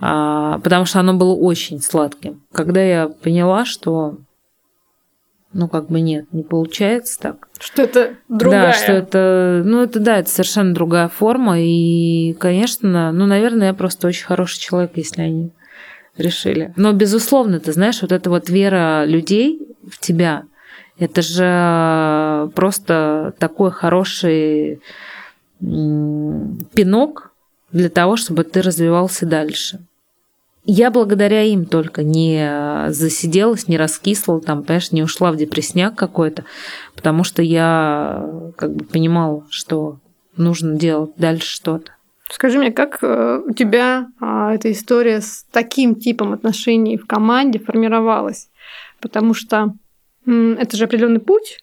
А, потому что оно было очень сладким. Когда я поняла, что ну, как бы нет, не получается так. Что это другая. Да, что это, ну, это, да, это совершенно другая форма, и, конечно, ну, наверное, я просто очень хороший человек, если они решили. Но, безусловно, ты знаешь, вот эта вот вера людей в тебя, это же просто такой хороший пинок для того, чтобы ты развивался дальше я благодаря им только не засиделась, не раскисла, там, понимаешь, не ушла в депрессняк какой-то, потому что я как бы понимала, что нужно делать дальше что-то. Скажи мне, как э, у тебя а, эта история с таким типом отношений в команде формировалась? Потому что это же определенный путь.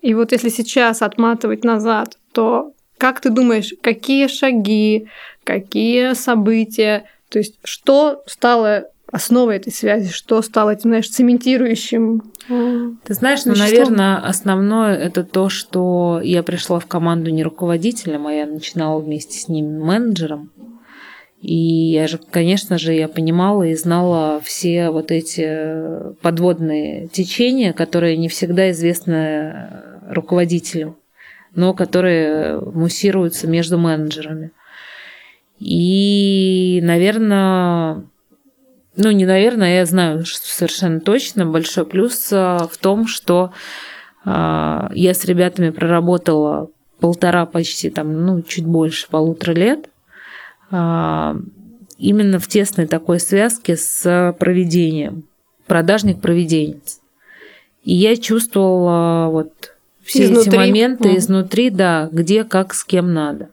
И вот если сейчас отматывать назад, то как ты думаешь, какие шаги, какие события то есть что стало основой этой связи, что стало этим, знаешь, цементирующим? Ты знаешь, ну, наверное, основное это то, что я пришла в команду не руководителем, а я начинала вместе с ним менеджером. И я же, конечно же, я понимала и знала все вот эти подводные течения, которые не всегда известны руководителю, но которые муссируются между менеджерами. И, наверное, ну, не наверное, я знаю что совершенно точно, большой плюс а, в том, что а, я с ребятами проработала полтора почти там, ну, чуть больше полутора лет, а, именно в тесной такой связке с проведением, продажник-проведенец. И я чувствовала вот все изнутри. эти моменты mm. изнутри, да, где, как, с кем надо.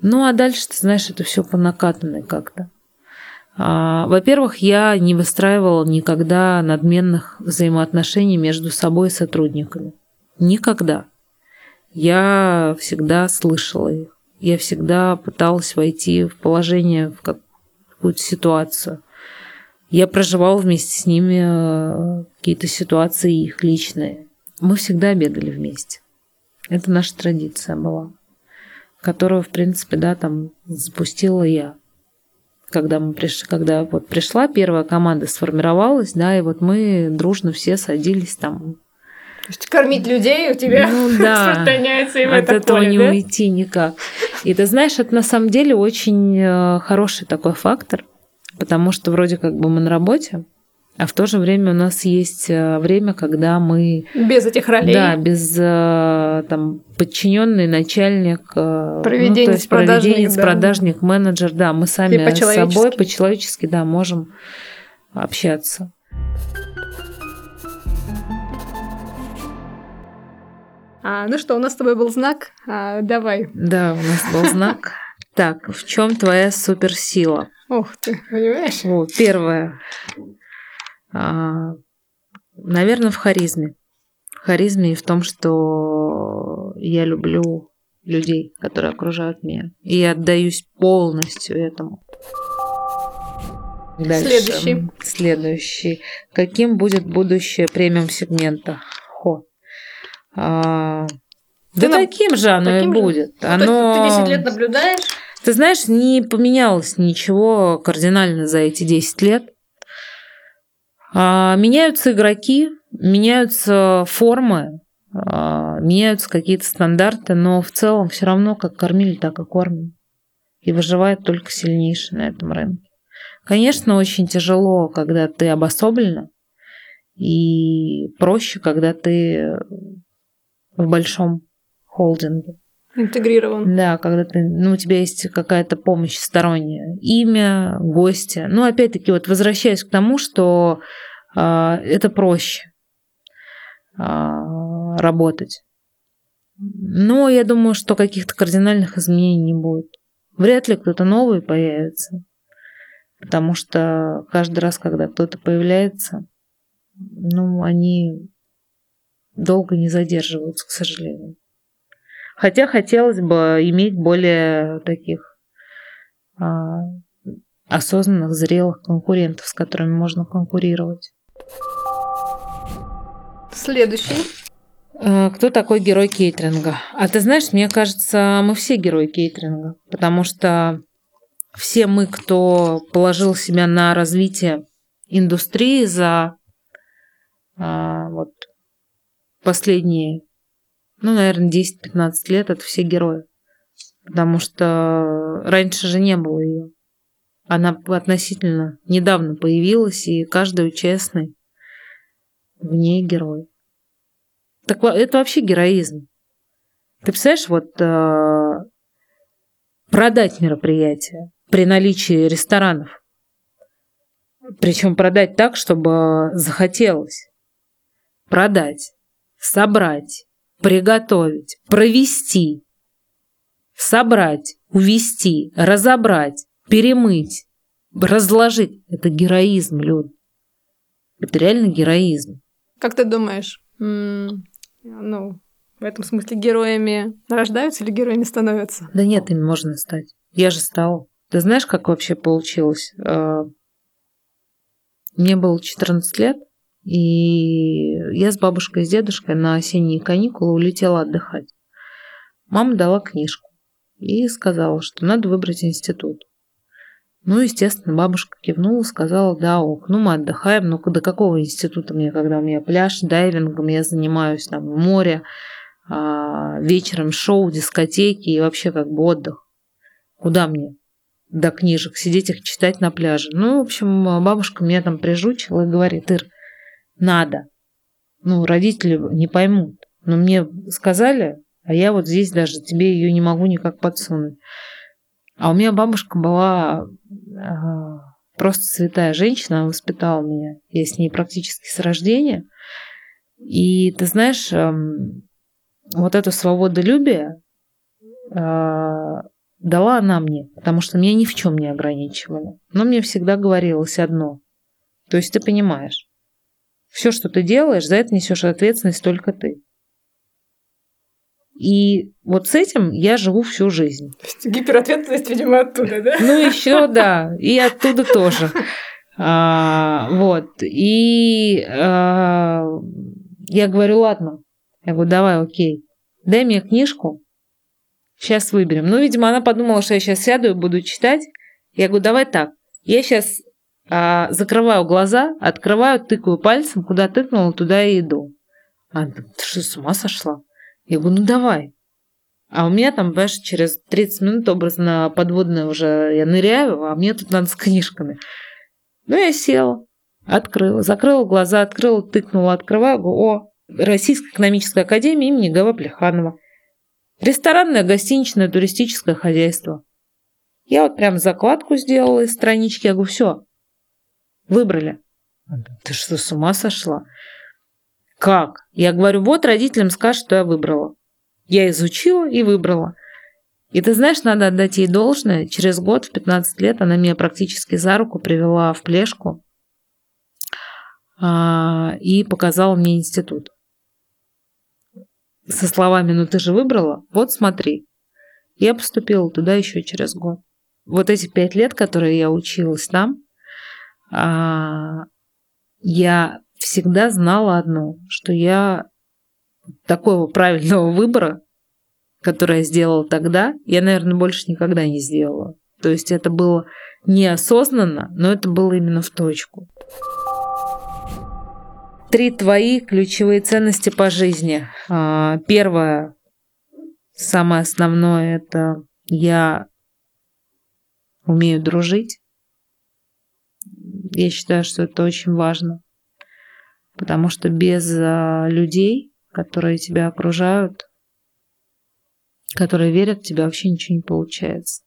Ну, а дальше, ты знаешь, это все по накатанной как-то. А, во-первых, я не выстраивала никогда надменных взаимоотношений между собой и сотрудниками. Никогда. Я всегда слышала их. Я всегда пыталась войти в положение, в какую-то ситуацию. Я проживала вместе с ними э, какие-то ситуации их личные. Мы всегда бегали вместе. Это наша традиция была которую, в принципе, да, там запустила я. Когда мы пришли, когда вот пришла первая команда, сформировалась, да, и вот мы дружно все садились там. То есть кормить людей у тебя ну, да, распространяется и в от это этого поле, не да? уйти никак. И ты знаешь, это на самом деле очень э, хороший такой фактор, потому что вроде как бы мы на работе, А в то же время у нас есть э, время, когда мы... Без этих ролей. Да, без э, там подчиненный начальник, проведенец, ну, то есть продажник, проведенец, да. продажник, менеджер, да, мы сами с собой по-человечески, да, можем общаться. А, ну что, у нас с тобой был знак. А, давай. Да, у нас был знак. Так, в чем твоя суперсила? Ух ты, понимаешь? Вот, первое. А, наверное, в харизме. В харизме и в том, что я люблю людей, которые окружают меня. И отдаюсь полностью этому. Дальше. Следующий. Следующий. Каким будет будущее премиум сегмента? Хо. А, да нам... таким же оно таким и будет. Ну, оно... ты 10 лет наблюдаешь? Ты знаешь, не поменялось ничего кардинально за эти 10 лет. А, меняются игроки, меняются формы, а, меняются какие-то стандарты, но в целом все равно как кормили, так и кормим. И выживает только сильнейший на этом рынке. Конечно, очень тяжело, когда ты обособлена, и проще, когда ты в большом холдинге. Интегрирован. Да, когда ты, ну, у тебя есть какая-то помощь сторонняя, имя, гости. Ну, опять-таки, вот возвращаясь к тому, что э, это проще э, работать. Но я думаю, что каких-то кардинальных изменений не будет. Вряд ли кто-то новый появится. Потому что каждый раз, когда кто-то появляется, ну, они долго не задерживаются, к сожалению. Хотя хотелось бы иметь более таких а, осознанных, зрелых конкурентов, с которыми можно конкурировать. Следующий. А, кто такой герой кейтеринга? А ты знаешь, мне кажется, мы все герои кейтеринга, потому что все мы, кто положил себя на развитие индустрии за а, вот последние, ну, наверное, 10-15 лет это все герои. Потому что раньше же не было ее. Она относительно недавно появилась, и каждый честный в ней герой. Так это вообще героизм. Ты представляешь, вот э, продать мероприятие при наличии ресторанов. Причем продать так, чтобы захотелось. Продать собрать, приготовить, провести, собрать, увести, разобрать, перемыть, разложить. Это героизм, Люд. Это реально героизм. Как ты думаешь, ну, в этом смысле героями рождаются или героями становятся? Да нет, ими можно стать. Я же стала. Ты знаешь, как вообще получилось? А, мне было 14 лет, и я с бабушкой и с дедушкой на осенние каникулы улетела отдыхать. Мама дала книжку и сказала, что надо выбрать институт. Ну, естественно, бабушка кивнула, сказала, да, ок, ну мы отдыхаем, но до какого института мне, когда у меня пляж, дайвингом, я занимаюсь там море, а, вечером шоу, дискотеки и вообще как бы отдых. Куда мне? До книжек, сидеть их читать на пляже. Ну, в общем, бабушка меня там прижучила и говорит, Ир, надо. Ну, родители не поймут. Но мне сказали, а я вот здесь даже тебе ее не могу никак подсунуть. А у меня бабушка была э, просто святая женщина, она воспитала меня. Я с ней практически с рождения. И ты знаешь, э, вот эту свободолюбие э, дала она мне, потому что меня ни в чем не ограничивала. Но мне всегда говорилось одно. То есть ты понимаешь, все, что ты делаешь, за это несешь ответственность только ты. И вот с этим я живу всю жизнь. Гиперответственность, видимо, оттуда, да? Ну, еще да, и оттуда тоже. А, вот. И а, я говорю, ладно. Я говорю, давай, окей. Дай мне книжку, сейчас выберем. Ну, видимо, она подумала, что я сейчас сяду и буду читать. Я говорю, давай так. Я сейчас а, закрываю глаза, открываю, тыкаю пальцем, куда тыкнула, туда и иду. А ты что, с ума сошла? Я говорю, ну давай. А у меня там, понимаешь, через 30 минут образно подводная уже я ныряю, а мне тут надо с книжками. Ну, я села. Открыла, закрыла глаза, открыла, тыкнула, открываю, говорю, о, Российская экономическая академия имени Г.В. Плеханова. Ресторанное, гостиничное, туристическое хозяйство. Я вот прям закладку сделала из странички. Я говорю, все, выбрали. Ты что, с ума сошла? Как? Я говорю, вот родителям скажешь, что я выбрала. Я изучила и выбрала. И ты знаешь, надо отдать ей должное. Через год, в 15 лет, она меня практически за руку привела в плешку а, и показала мне институт со словами «ну ты же выбрала, вот смотри». Я поступила туда еще через год. Вот эти пять лет, которые я училась там, я всегда знала одно, что я такого правильного выбора, который я сделала тогда, я, наверное, больше никогда не сделала. То есть это было неосознанно, но это было именно в точку три твои ключевые ценности по жизни. А, первое, самое основное, это я умею дружить. Я считаю, что это очень важно, потому что без а, людей, которые тебя окружают, которые верят в тебя, вообще ничего не получается.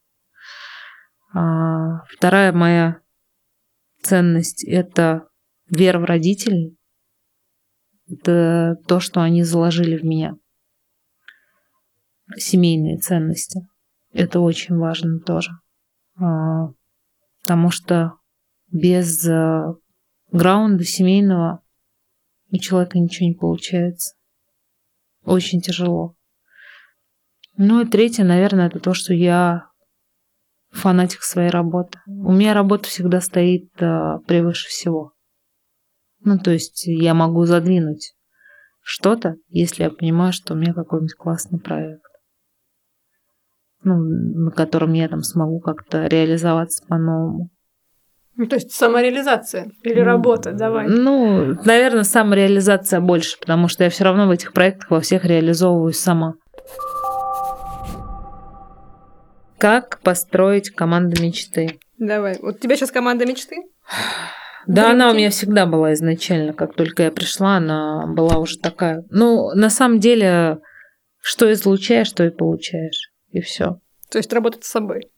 А, вторая моя ценность – это вера в родителей. Это то, что они заложили в меня. Семейные ценности. Это очень важно тоже. А, потому что без э, граунда семейного у человека ничего не получается. Очень тяжело. Ну и третье, наверное, это то, что я фанатик своей работы. У меня работа всегда стоит э, превыше всего. Ну, то есть я могу задвинуть что-то, если я понимаю, что у меня какой-нибудь классный проект. Ну, на котором я там смогу как-то реализоваться по-новому. Ну, то есть самореализация или работа, давай. Ну, наверное, самореализация больше, потому что я все равно в этих проектах во всех реализовываюсь сама. Как построить команду мечты? Давай. Вот у тебя сейчас команда мечты? Да, она у меня всегда была изначально. Как только я пришла, она была уже такая. Ну, на самом деле, что излучаешь, то и получаешь. И все. То есть работать с собой.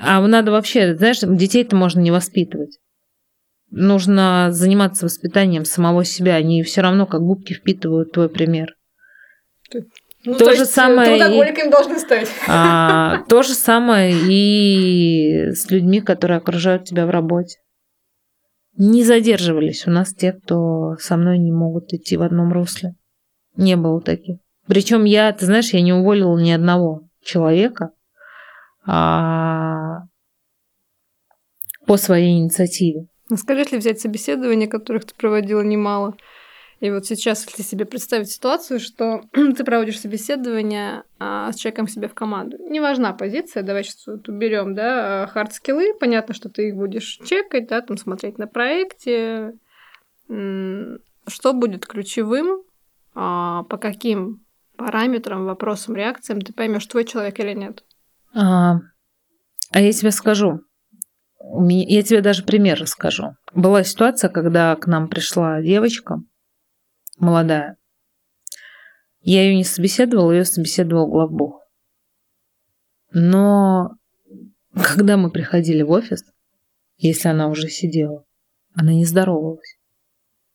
А надо вообще, знаешь, детей-то можно не воспитывать. Нужно заниматься воспитанием самого себя. Они все равно как губки впитывают твой пример. Ну, то, то же самое трудоголиками и... должны стать. А, то же самое и с людьми, которые окружают тебя в работе не задерживались у нас те, кто со мной не могут идти в одном русле. Не было таких. Причем я, ты знаешь, я не уволила ни одного человека а, по своей инициативе. Ну, скажи, если взять собеседование, которых ты проводила немало, и вот сейчас, если себе представить ситуацию, что ты проводишь собеседование а, с человеком себе в команду, не важна позиция, давай сейчас вот уберем, да, хард-скиллы, понятно, что ты их будешь чекать, да, там смотреть на проекте, что будет ключевым, а, по каким параметрам, вопросам, реакциям ты поймешь, твой человек или нет. А, а я тебе скажу, я тебе даже пример расскажу. Была ситуация, когда к нам пришла девочка, молодая. Я ее не собеседовала, ее собеседовал главбух. Но когда мы приходили в офис, если она уже сидела, она не здоровалась.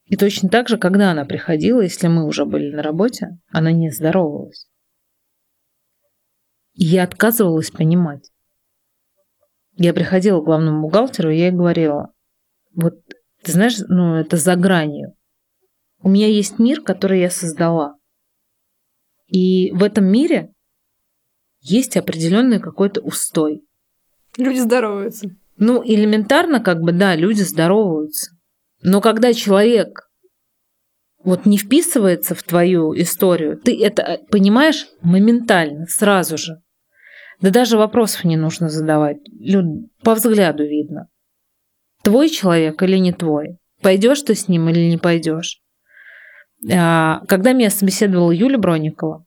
И точно так же, когда она приходила, если мы уже были на работе, она не здоровалась. И я отказывалась понимать. Я приходила к главному бухгалтеру, и я ей говорила, вот, ты знаешь, ну, это за гранью. У меня есть мир, который я создала. И в этом мире есть определенный какой-то устой. Люди здороваются. Ну, элементарно, как бы, да, люди здороваются. Но когда человек вот не вписывается в твою историю, ты это понимаешь моментально, сразу же. Да даже вопросов не нужно задавать. По взгляду видно. Твой человек или не твой? Пойдешь ты с ним или не пойдешь? А, когда меня собеседовала Юля Броникова,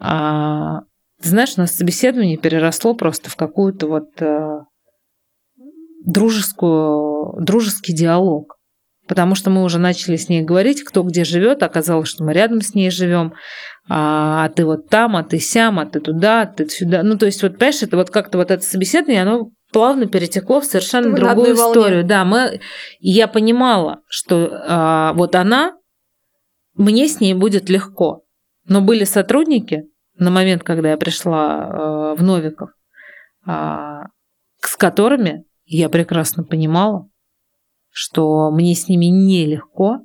а, знаешь, у нас собеседование переросло просто в какую-то вот э, дружескую, дружеский диалог. Потому что мы уже начали с ней говорить, кто где живет, оказалось, что мы рядом с ней живем, а, а ты вот там, а ты сям, а ты туда, а ты сюда. Ну, то есть, вот, понимаешь, это вот как-то вот это собеседование, оно плавно перетекло в совершенно Вы другую историю. Да, мы, я понимала, что а, вот она, мне с ней будет легко. Но были сотрудники на момент, когда я пришла а, в Новиков, а, с которыми я прекрасно понимала, что мне с ними нелегко,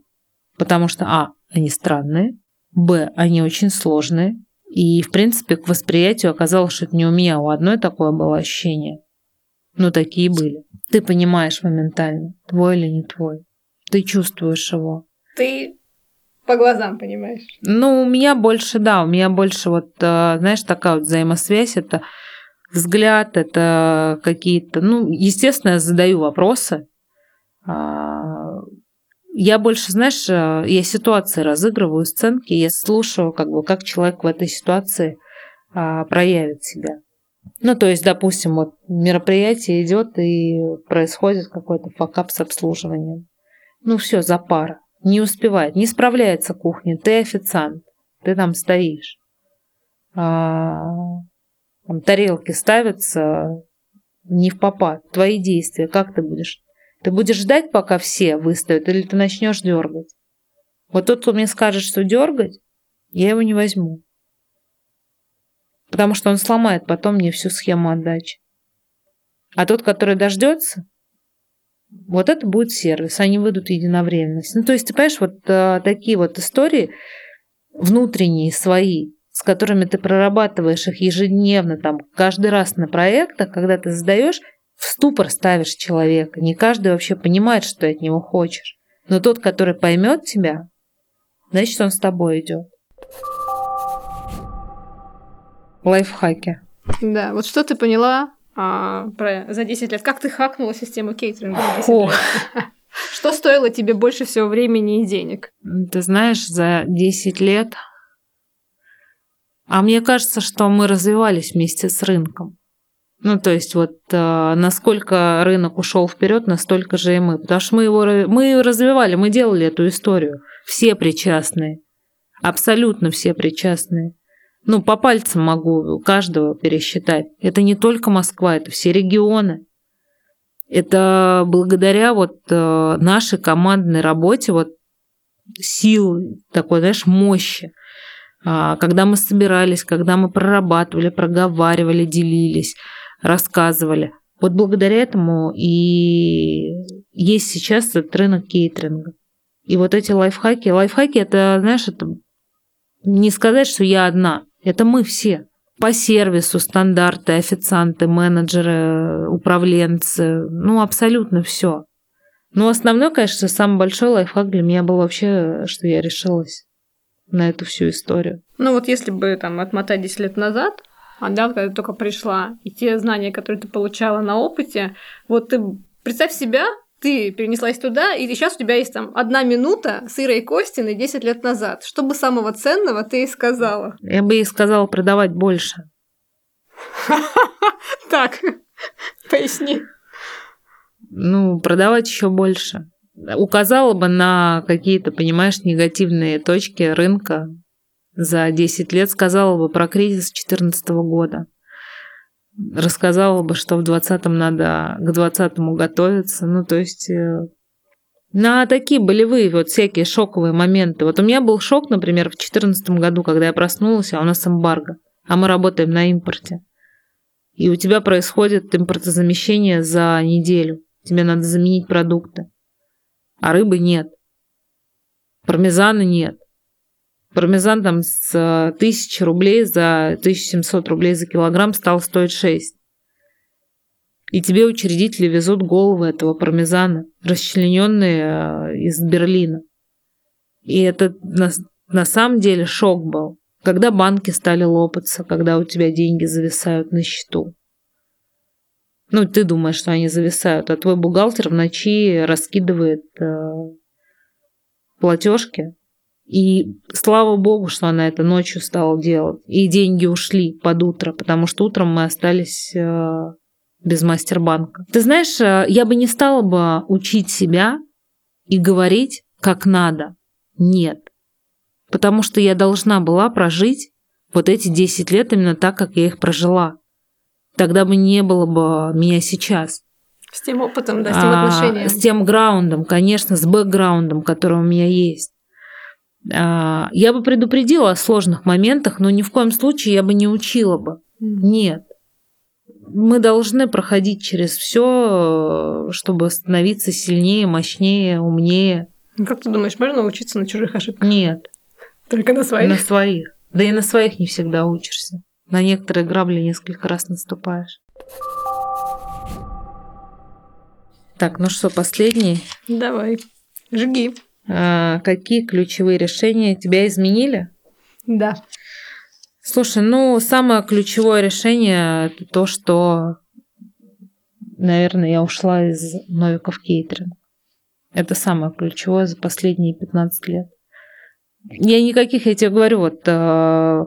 потому что, а, они странные, б, они очень сложные, и, в принципе, к восприятию оказалось, что это не у меня, а у одной такое было ощущение. Ну, такие были. Ты понимаешь моментально, твой или не твой. Ты чувствуешь его. Ты по глазам понимаешь. Ну, у меня больше, да, у меня больше вот, э, знаешь, такая вот взаимосвязь, это взгляд, это какие-то, ну, естественно, я задаю вопросы. А, я больше, знаешь, э, я ситуации разыгрываю, сценки, я слушаю, как бы, как человек в этой ситуации а, проявит себя. Ну, то есть, допустим, вот мероприятие идет и происходит какой-то факап с обслуживанием. Ну, все, за пара. Не успевает, не справляется кухня. Ты официант, ты там стоишь. А, там тарелки ставятся не в попад. Твои действия, как ты будешь? Ты будешь ждать, пока все выставят, или ты начнешь дергать? Вот тот, кто мне скажет, что дергать, я его не возьму потому что он сломает потом мне всю схему отдачи. А тот, который дождется, вот это будет сервис, они выйдут единовременность. Ну, то есть, ты понимаешь, вот а, такие вот истории внутренние свои, с которыми ты прорабатываешь их ежедневно, там, каждый раз на проектах, когда ты задаешь, в ступор ставишь человека. Не каждый вообще понимает, что ты от него хочешь. Но тот, который поймет тебя, значит, он с тобой идет лайфхаки. Да, вот что ты поняла а, про, за 10 лет? Как ты хакнула систему кейтеринга за 10 лет? Что стоило тебе больше всего времени и денег? Ты знаешь, за 10 лет... А мне кажется, что мы развивались вместе с рынком. Ну, то есть вот э, насколько рынок ушел вперед, настолько же и мы. Потому что мы его мы развивали, мы делали эту историю. Все причастные. Абсолютно все причастные. Ну, по пальцам могу каждого пересчитать. Это не только Москва, это все регионы. Это благодаря вот э, нашей командной работе, вот сил, такой, знаешь, мощи. А, когда мы собирались, когда мы прорабатывали, проговаривали, делились, рассказывали. Вот благодаря этому и есть сейчас этот рынок кейтеринга. И вот эти лайфхаки, лайфхаки это, знаешь, это не сказать, что я одна. Это мы все. По сервису, стандарты, официанты, менеджеры, управленцы, ну, абсолютно все. Но основной, конечно, самый большой лайфхак для меня был вообще, что я решилась на эту всю историю. Ну вот если бы там отмотать 10 лет назад, да, когда ты только пришла, и те знания, которые ты получала на опыте, вот ты представь себя ты перенеслась туда, и сейчас у тебя есть там одна минута с Ирой Костиной 10 лет назад. Что бы самого ценного ты ей сказала? Я бы ей сказала продавать больше. Так, поясни. Ну, продавать еще больше. Указала бы на какие-то, понимаешь, негативные точки рынка за 10 лет, сказала бы про кризис 2014 года рассказала бы, что в 20-м надо к 20-му готовиться. Ну, то есть э, на такие болевые вот всякие шоковые моменты. Вот у меня был шок, например, в 2014 году, когда я проснулась, а у нас эмбарго, а мы работаем на импорте. И у тебя происходит импортозамещение за неделю. Тебе надо заменить продукты. А рыбы нет. Пармезана нет. Пармезан там с 1000 э, рублей за 1700 рублей за килограмм стал стоить 6. И тебе учредители везут головы этого пармезана, расчлененные э, из Берлина. И это на, на самом деле шок был. Когда банки стали лопаться, когда у тебя деньги зависают на счету. Ну, ты думаешь, что они зависают, а твой бухгалтер в ночи раскидывает э, платежки и слава богу, что она это ночью стала делать. И деньги ушли под утро, потому что утром мы остались э, без мастербанка. Ты знаешь, э, я бы не стала бы учить себя и говорить как надо. Нет. Потому что я должна была прожить вот эти 10 лет именно так, как я их прожила. Тогда бы не было бы меня сейчас. С тем опытом, да, с тем а, отношением. С тем граундом, конечно, с бэкграундом, который у меня есть. А, я бы предупредила о сложных моментах, но ни в коем случае я бы не учила бы. Нет. Мы должны проходить через все, чтобы становиться сильнее, мощнее, умнее. Ну, как ты думаешь, можно учиться на чужих ошибках? Нет. Только на своих? На своих. Да и на своих не всегда учишься. На некоторые грабли несколько раз наступаешь. Так, ну что, последний? Давай, жги. А, какие ключевые решения тебя изменили? Да. Слушай, ну, самое ключевое решение это то, что, наверное, я ушла из Новиков Кейтеринг. Это самое ключевое за последние 15 лет. Я никаких, я тебе говорю, вот, э,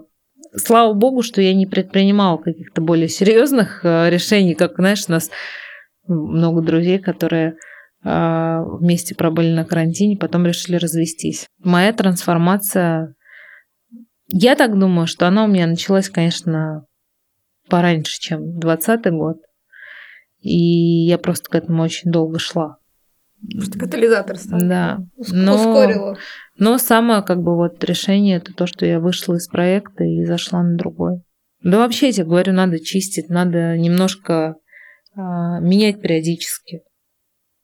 слава богу, что я не предпринимала каких-то более серьезных э, решений, как, знаешь, у нас много друзей, которые вместе пробыли на карантине, потом решили развестись. Моя трансформация, я так думаю, что она у меня началась, конечно, пораньше, чем 20 год. И я просто к этому очень долго шла. Просто катализатор стал. Да. Но, Ускорило. Но самое как бы вот решение это то, что я вышла из проекта и зашла на другой. Да вообще, я тебе говорю, надо чистить, надо немножко а, менять периодически.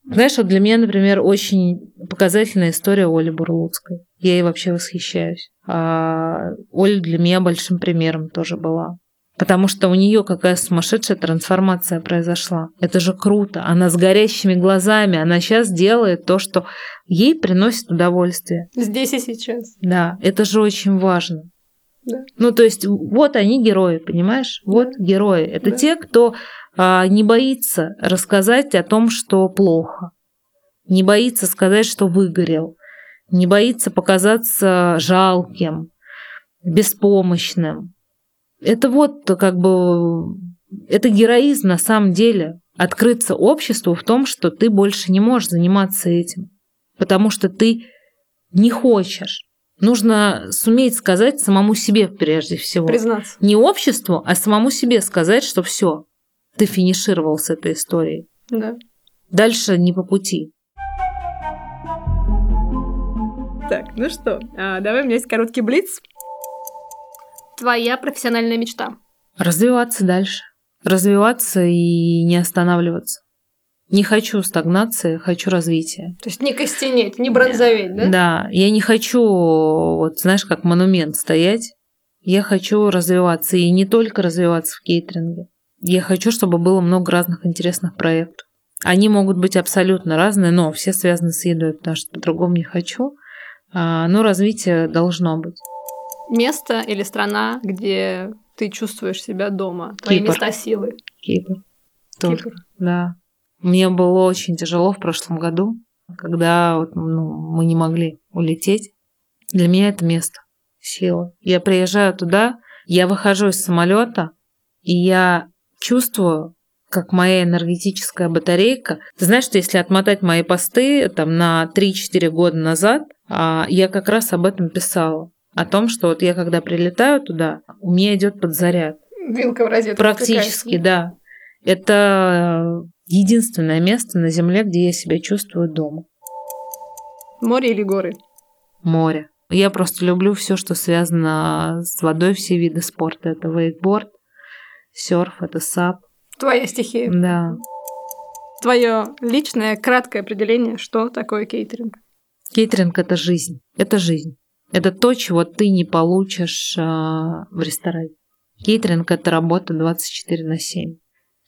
Знаешь, вот для меня, например, очень показательная история Оли Бурлуцкой. Я ей вообще восхищаюсь. А Оля для меня большим примером тоже была. Потому что у нее какая сумасшедшая трансформация произошла. Это же круто. Она с горящими глазами. Она сейчас делает то, что ей приносит удовольствие. Здесь и сейчас. Да, это же очень важно. Да. Ну, то есть, вот они герои, понимаешь? Вот да. герои. Это да. те, кто не боится рассказать о том, что плохо. Не боится сказать, что выгорел. Не боится показаться жалким, беспомощным это вот как бы, это героизм на самом деле. Открыться обществу в том, что ты больше не можешь заниматься этим, потому что ты не хочешь. Нужно суметь сказать самому себе прежде всего. Признаться. Не обществу, а самому себе сказать, что все, ты финишировал с этой историей. Да. Дальше не по пути. Так, ну что, а, давай у меня есть короткий блиц твоя профессиональная мечта? Развиваться дальше. Развиваться и не останавливаться. Не хочу стагнации, хочу развития. То есть не костенеть, не бронзоветь, да? Да, я не хочу, вот знаешь, как монумент стоять. Я хочу развиваться, и не только развиваться в кейтеринге. Я хочу, чтобы было много разных интересных проектов. Они могут быть абсолютно разные, но все связаны с едой, потому что по-другому не хочу. А, но развитие должно быть место или страна, где ты чувствуешь себя дома, твои Кипр. места силы. Кипр. Тоже. Кипр. Да. Мне было очень тяжело в прошлом году, когда вот, ну, мы не могли улететь. Для меня это место силы. Я приезжаю туда, я выхожу из самолета, и я чувствую, как моя энергетическая батарейка. Ты знаешь, что если отмотать мои посты там, на 3-4 года назад, а, я как раз об этом писала о том, что вот я когда прилетаю туда, у меня идет подзаряд. Вилка в розетку. Практически, да. Это единственное место на Земле, где я себя чувствую дома. Море или горы? Море. Я просто люблю все, что связано с водой, все виды спорта. Это вейкборд, серф, это сап. Твоя стихия. Да. Твое личное краткое определение, что такое кейтеринг? Кейтеринг – это жизнь. Это жизнь. Это то, чего ты не получишь а, в ресторане. Кейтеринг – это работа 24 на 7.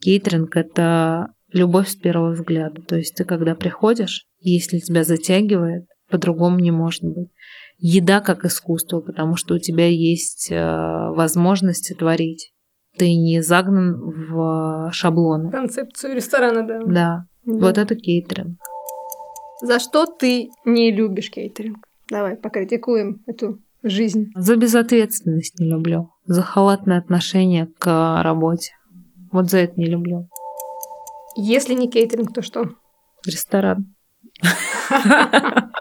Кейтеринг – это любовь с первого взгляда. То есть ты когда приходишь, если тебя затягивает, по-другому не может быть. Еда как искусство, потому что у тебя есть э, возможности творить. Ты не загнан в шаблоны. Концепцию ресторана, да. Да. да. Вот это кейтеринг. За что ты не любишь кейтеринг? Давай покритикуем эту жизнь. За безответственность не люблю. За халатное отношение к работе. Вот за это не люблю. Если не кейтеринг, то что? Ресторан.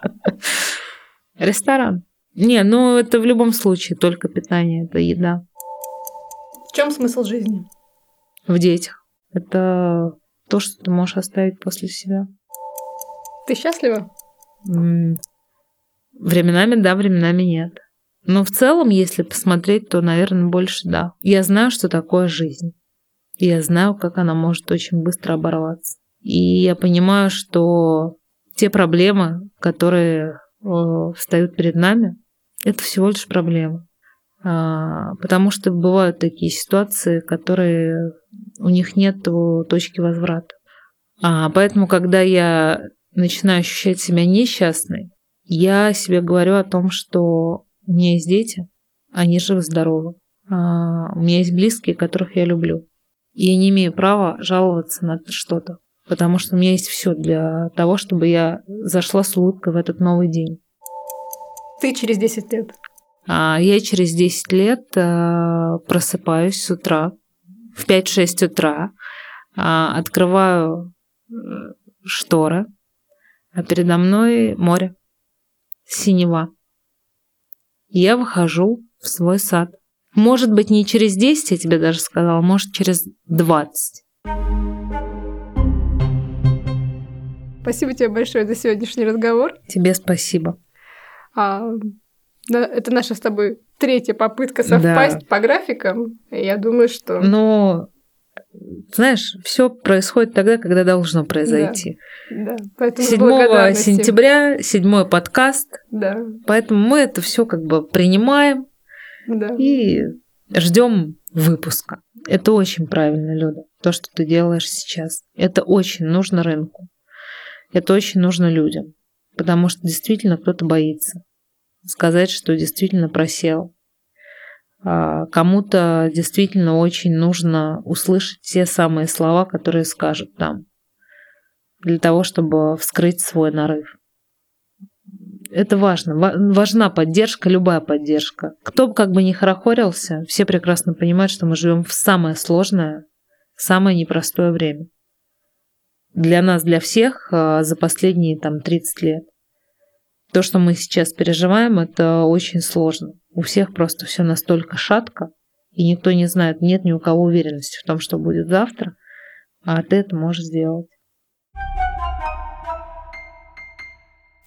Ресторан. Не, ну это в любом случае только питание, это еда. В чем смысл жизни? В детях. Это то, что ты можешь оставить после себя. Ты счастлива? Временами да, временами нет. Но в целом, если посмотреть, то, наверное, больше да. Я знаю, что такое жизнь. Я знаю, как она может очень быстро оборваться. И я понимаю, что те проблемы, которые э, встают перед нами, это всего лишь проблемы. А, потому что бывают такие ситуации, которые у них нет точки возврата. А, поэтому, когда я начинаю ощущать себя несчастной, я себе говорю о том, что у меня есть дети, они живы-здоровы. А, у меня есть близкие, которых я люблю. И я не имею права жаловаться на что-то, потому что у меня есть все для того, чтобы я зашла с улыбкой в этот новый день. Ты через 10 лет? А, я через 10 лет а, просыпаюсь с утра в 5-6 утра, а, открываю э, шторы, а передо мной море, синева. Я выхожу в свой сад. Может быть, не через 10, я тебе даже сказала, может, через 20. Спасибо тебе большое за сегодняшний разговор. Тебе спасибо. А, это наша с тобой третья попытка совпасть да. по графикам. Я думаю, что... Но знаешь, все происходит тогда, когда должно произойти. Да, да. Поэтому 7 сентября, седьмой подкаст. Да. Поэтому мы это все как бы принимаем да. и ждем выпуска. Это очень правильно, Люда, то, что ты делаешь сейчас. Это очень нужно рынку. Это очень нужно людям. Потому что действительно кто-то боится сказать, что действительно просел. А, кому-то действительно очень нужно услышать те самые слова, которые скажут там, для того, чтобы вскрыть свой нарыв. Это важно. Важна поддержка, любая поддержка. Кто бы как бы ни хорохорился, все прекрасно понимают, что мы живем в самое сложное, самое непростое время. Для нас, для всех а, за последние там 30 лет. То, что мы сейчас переживаем, это очень сложно. У всех просто все настолько шатко, и никто не знает, нет ни у кого уверенности в том, что будет завтра, а ты это можешь сделать.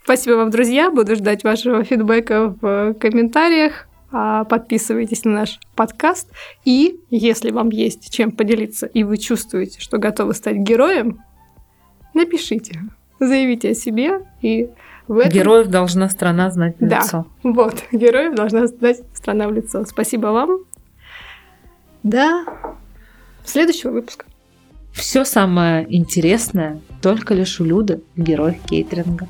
Спасибо вам, друзья. Буду ждать вашего фидбэка в комментариях. А, подписывайтесь на наш подкаст. И если вам есть чем поделиться, и вы чувствуете, что готовы стать героем, напишите, заявите о себе, и в этом... Героев должна страна знать в да, лицо. Вот, героев должна знать страна в лицо. Спасибо вам. До следующего выпуска. Все самое интересное только лишь у Люды, героев кейтеринга.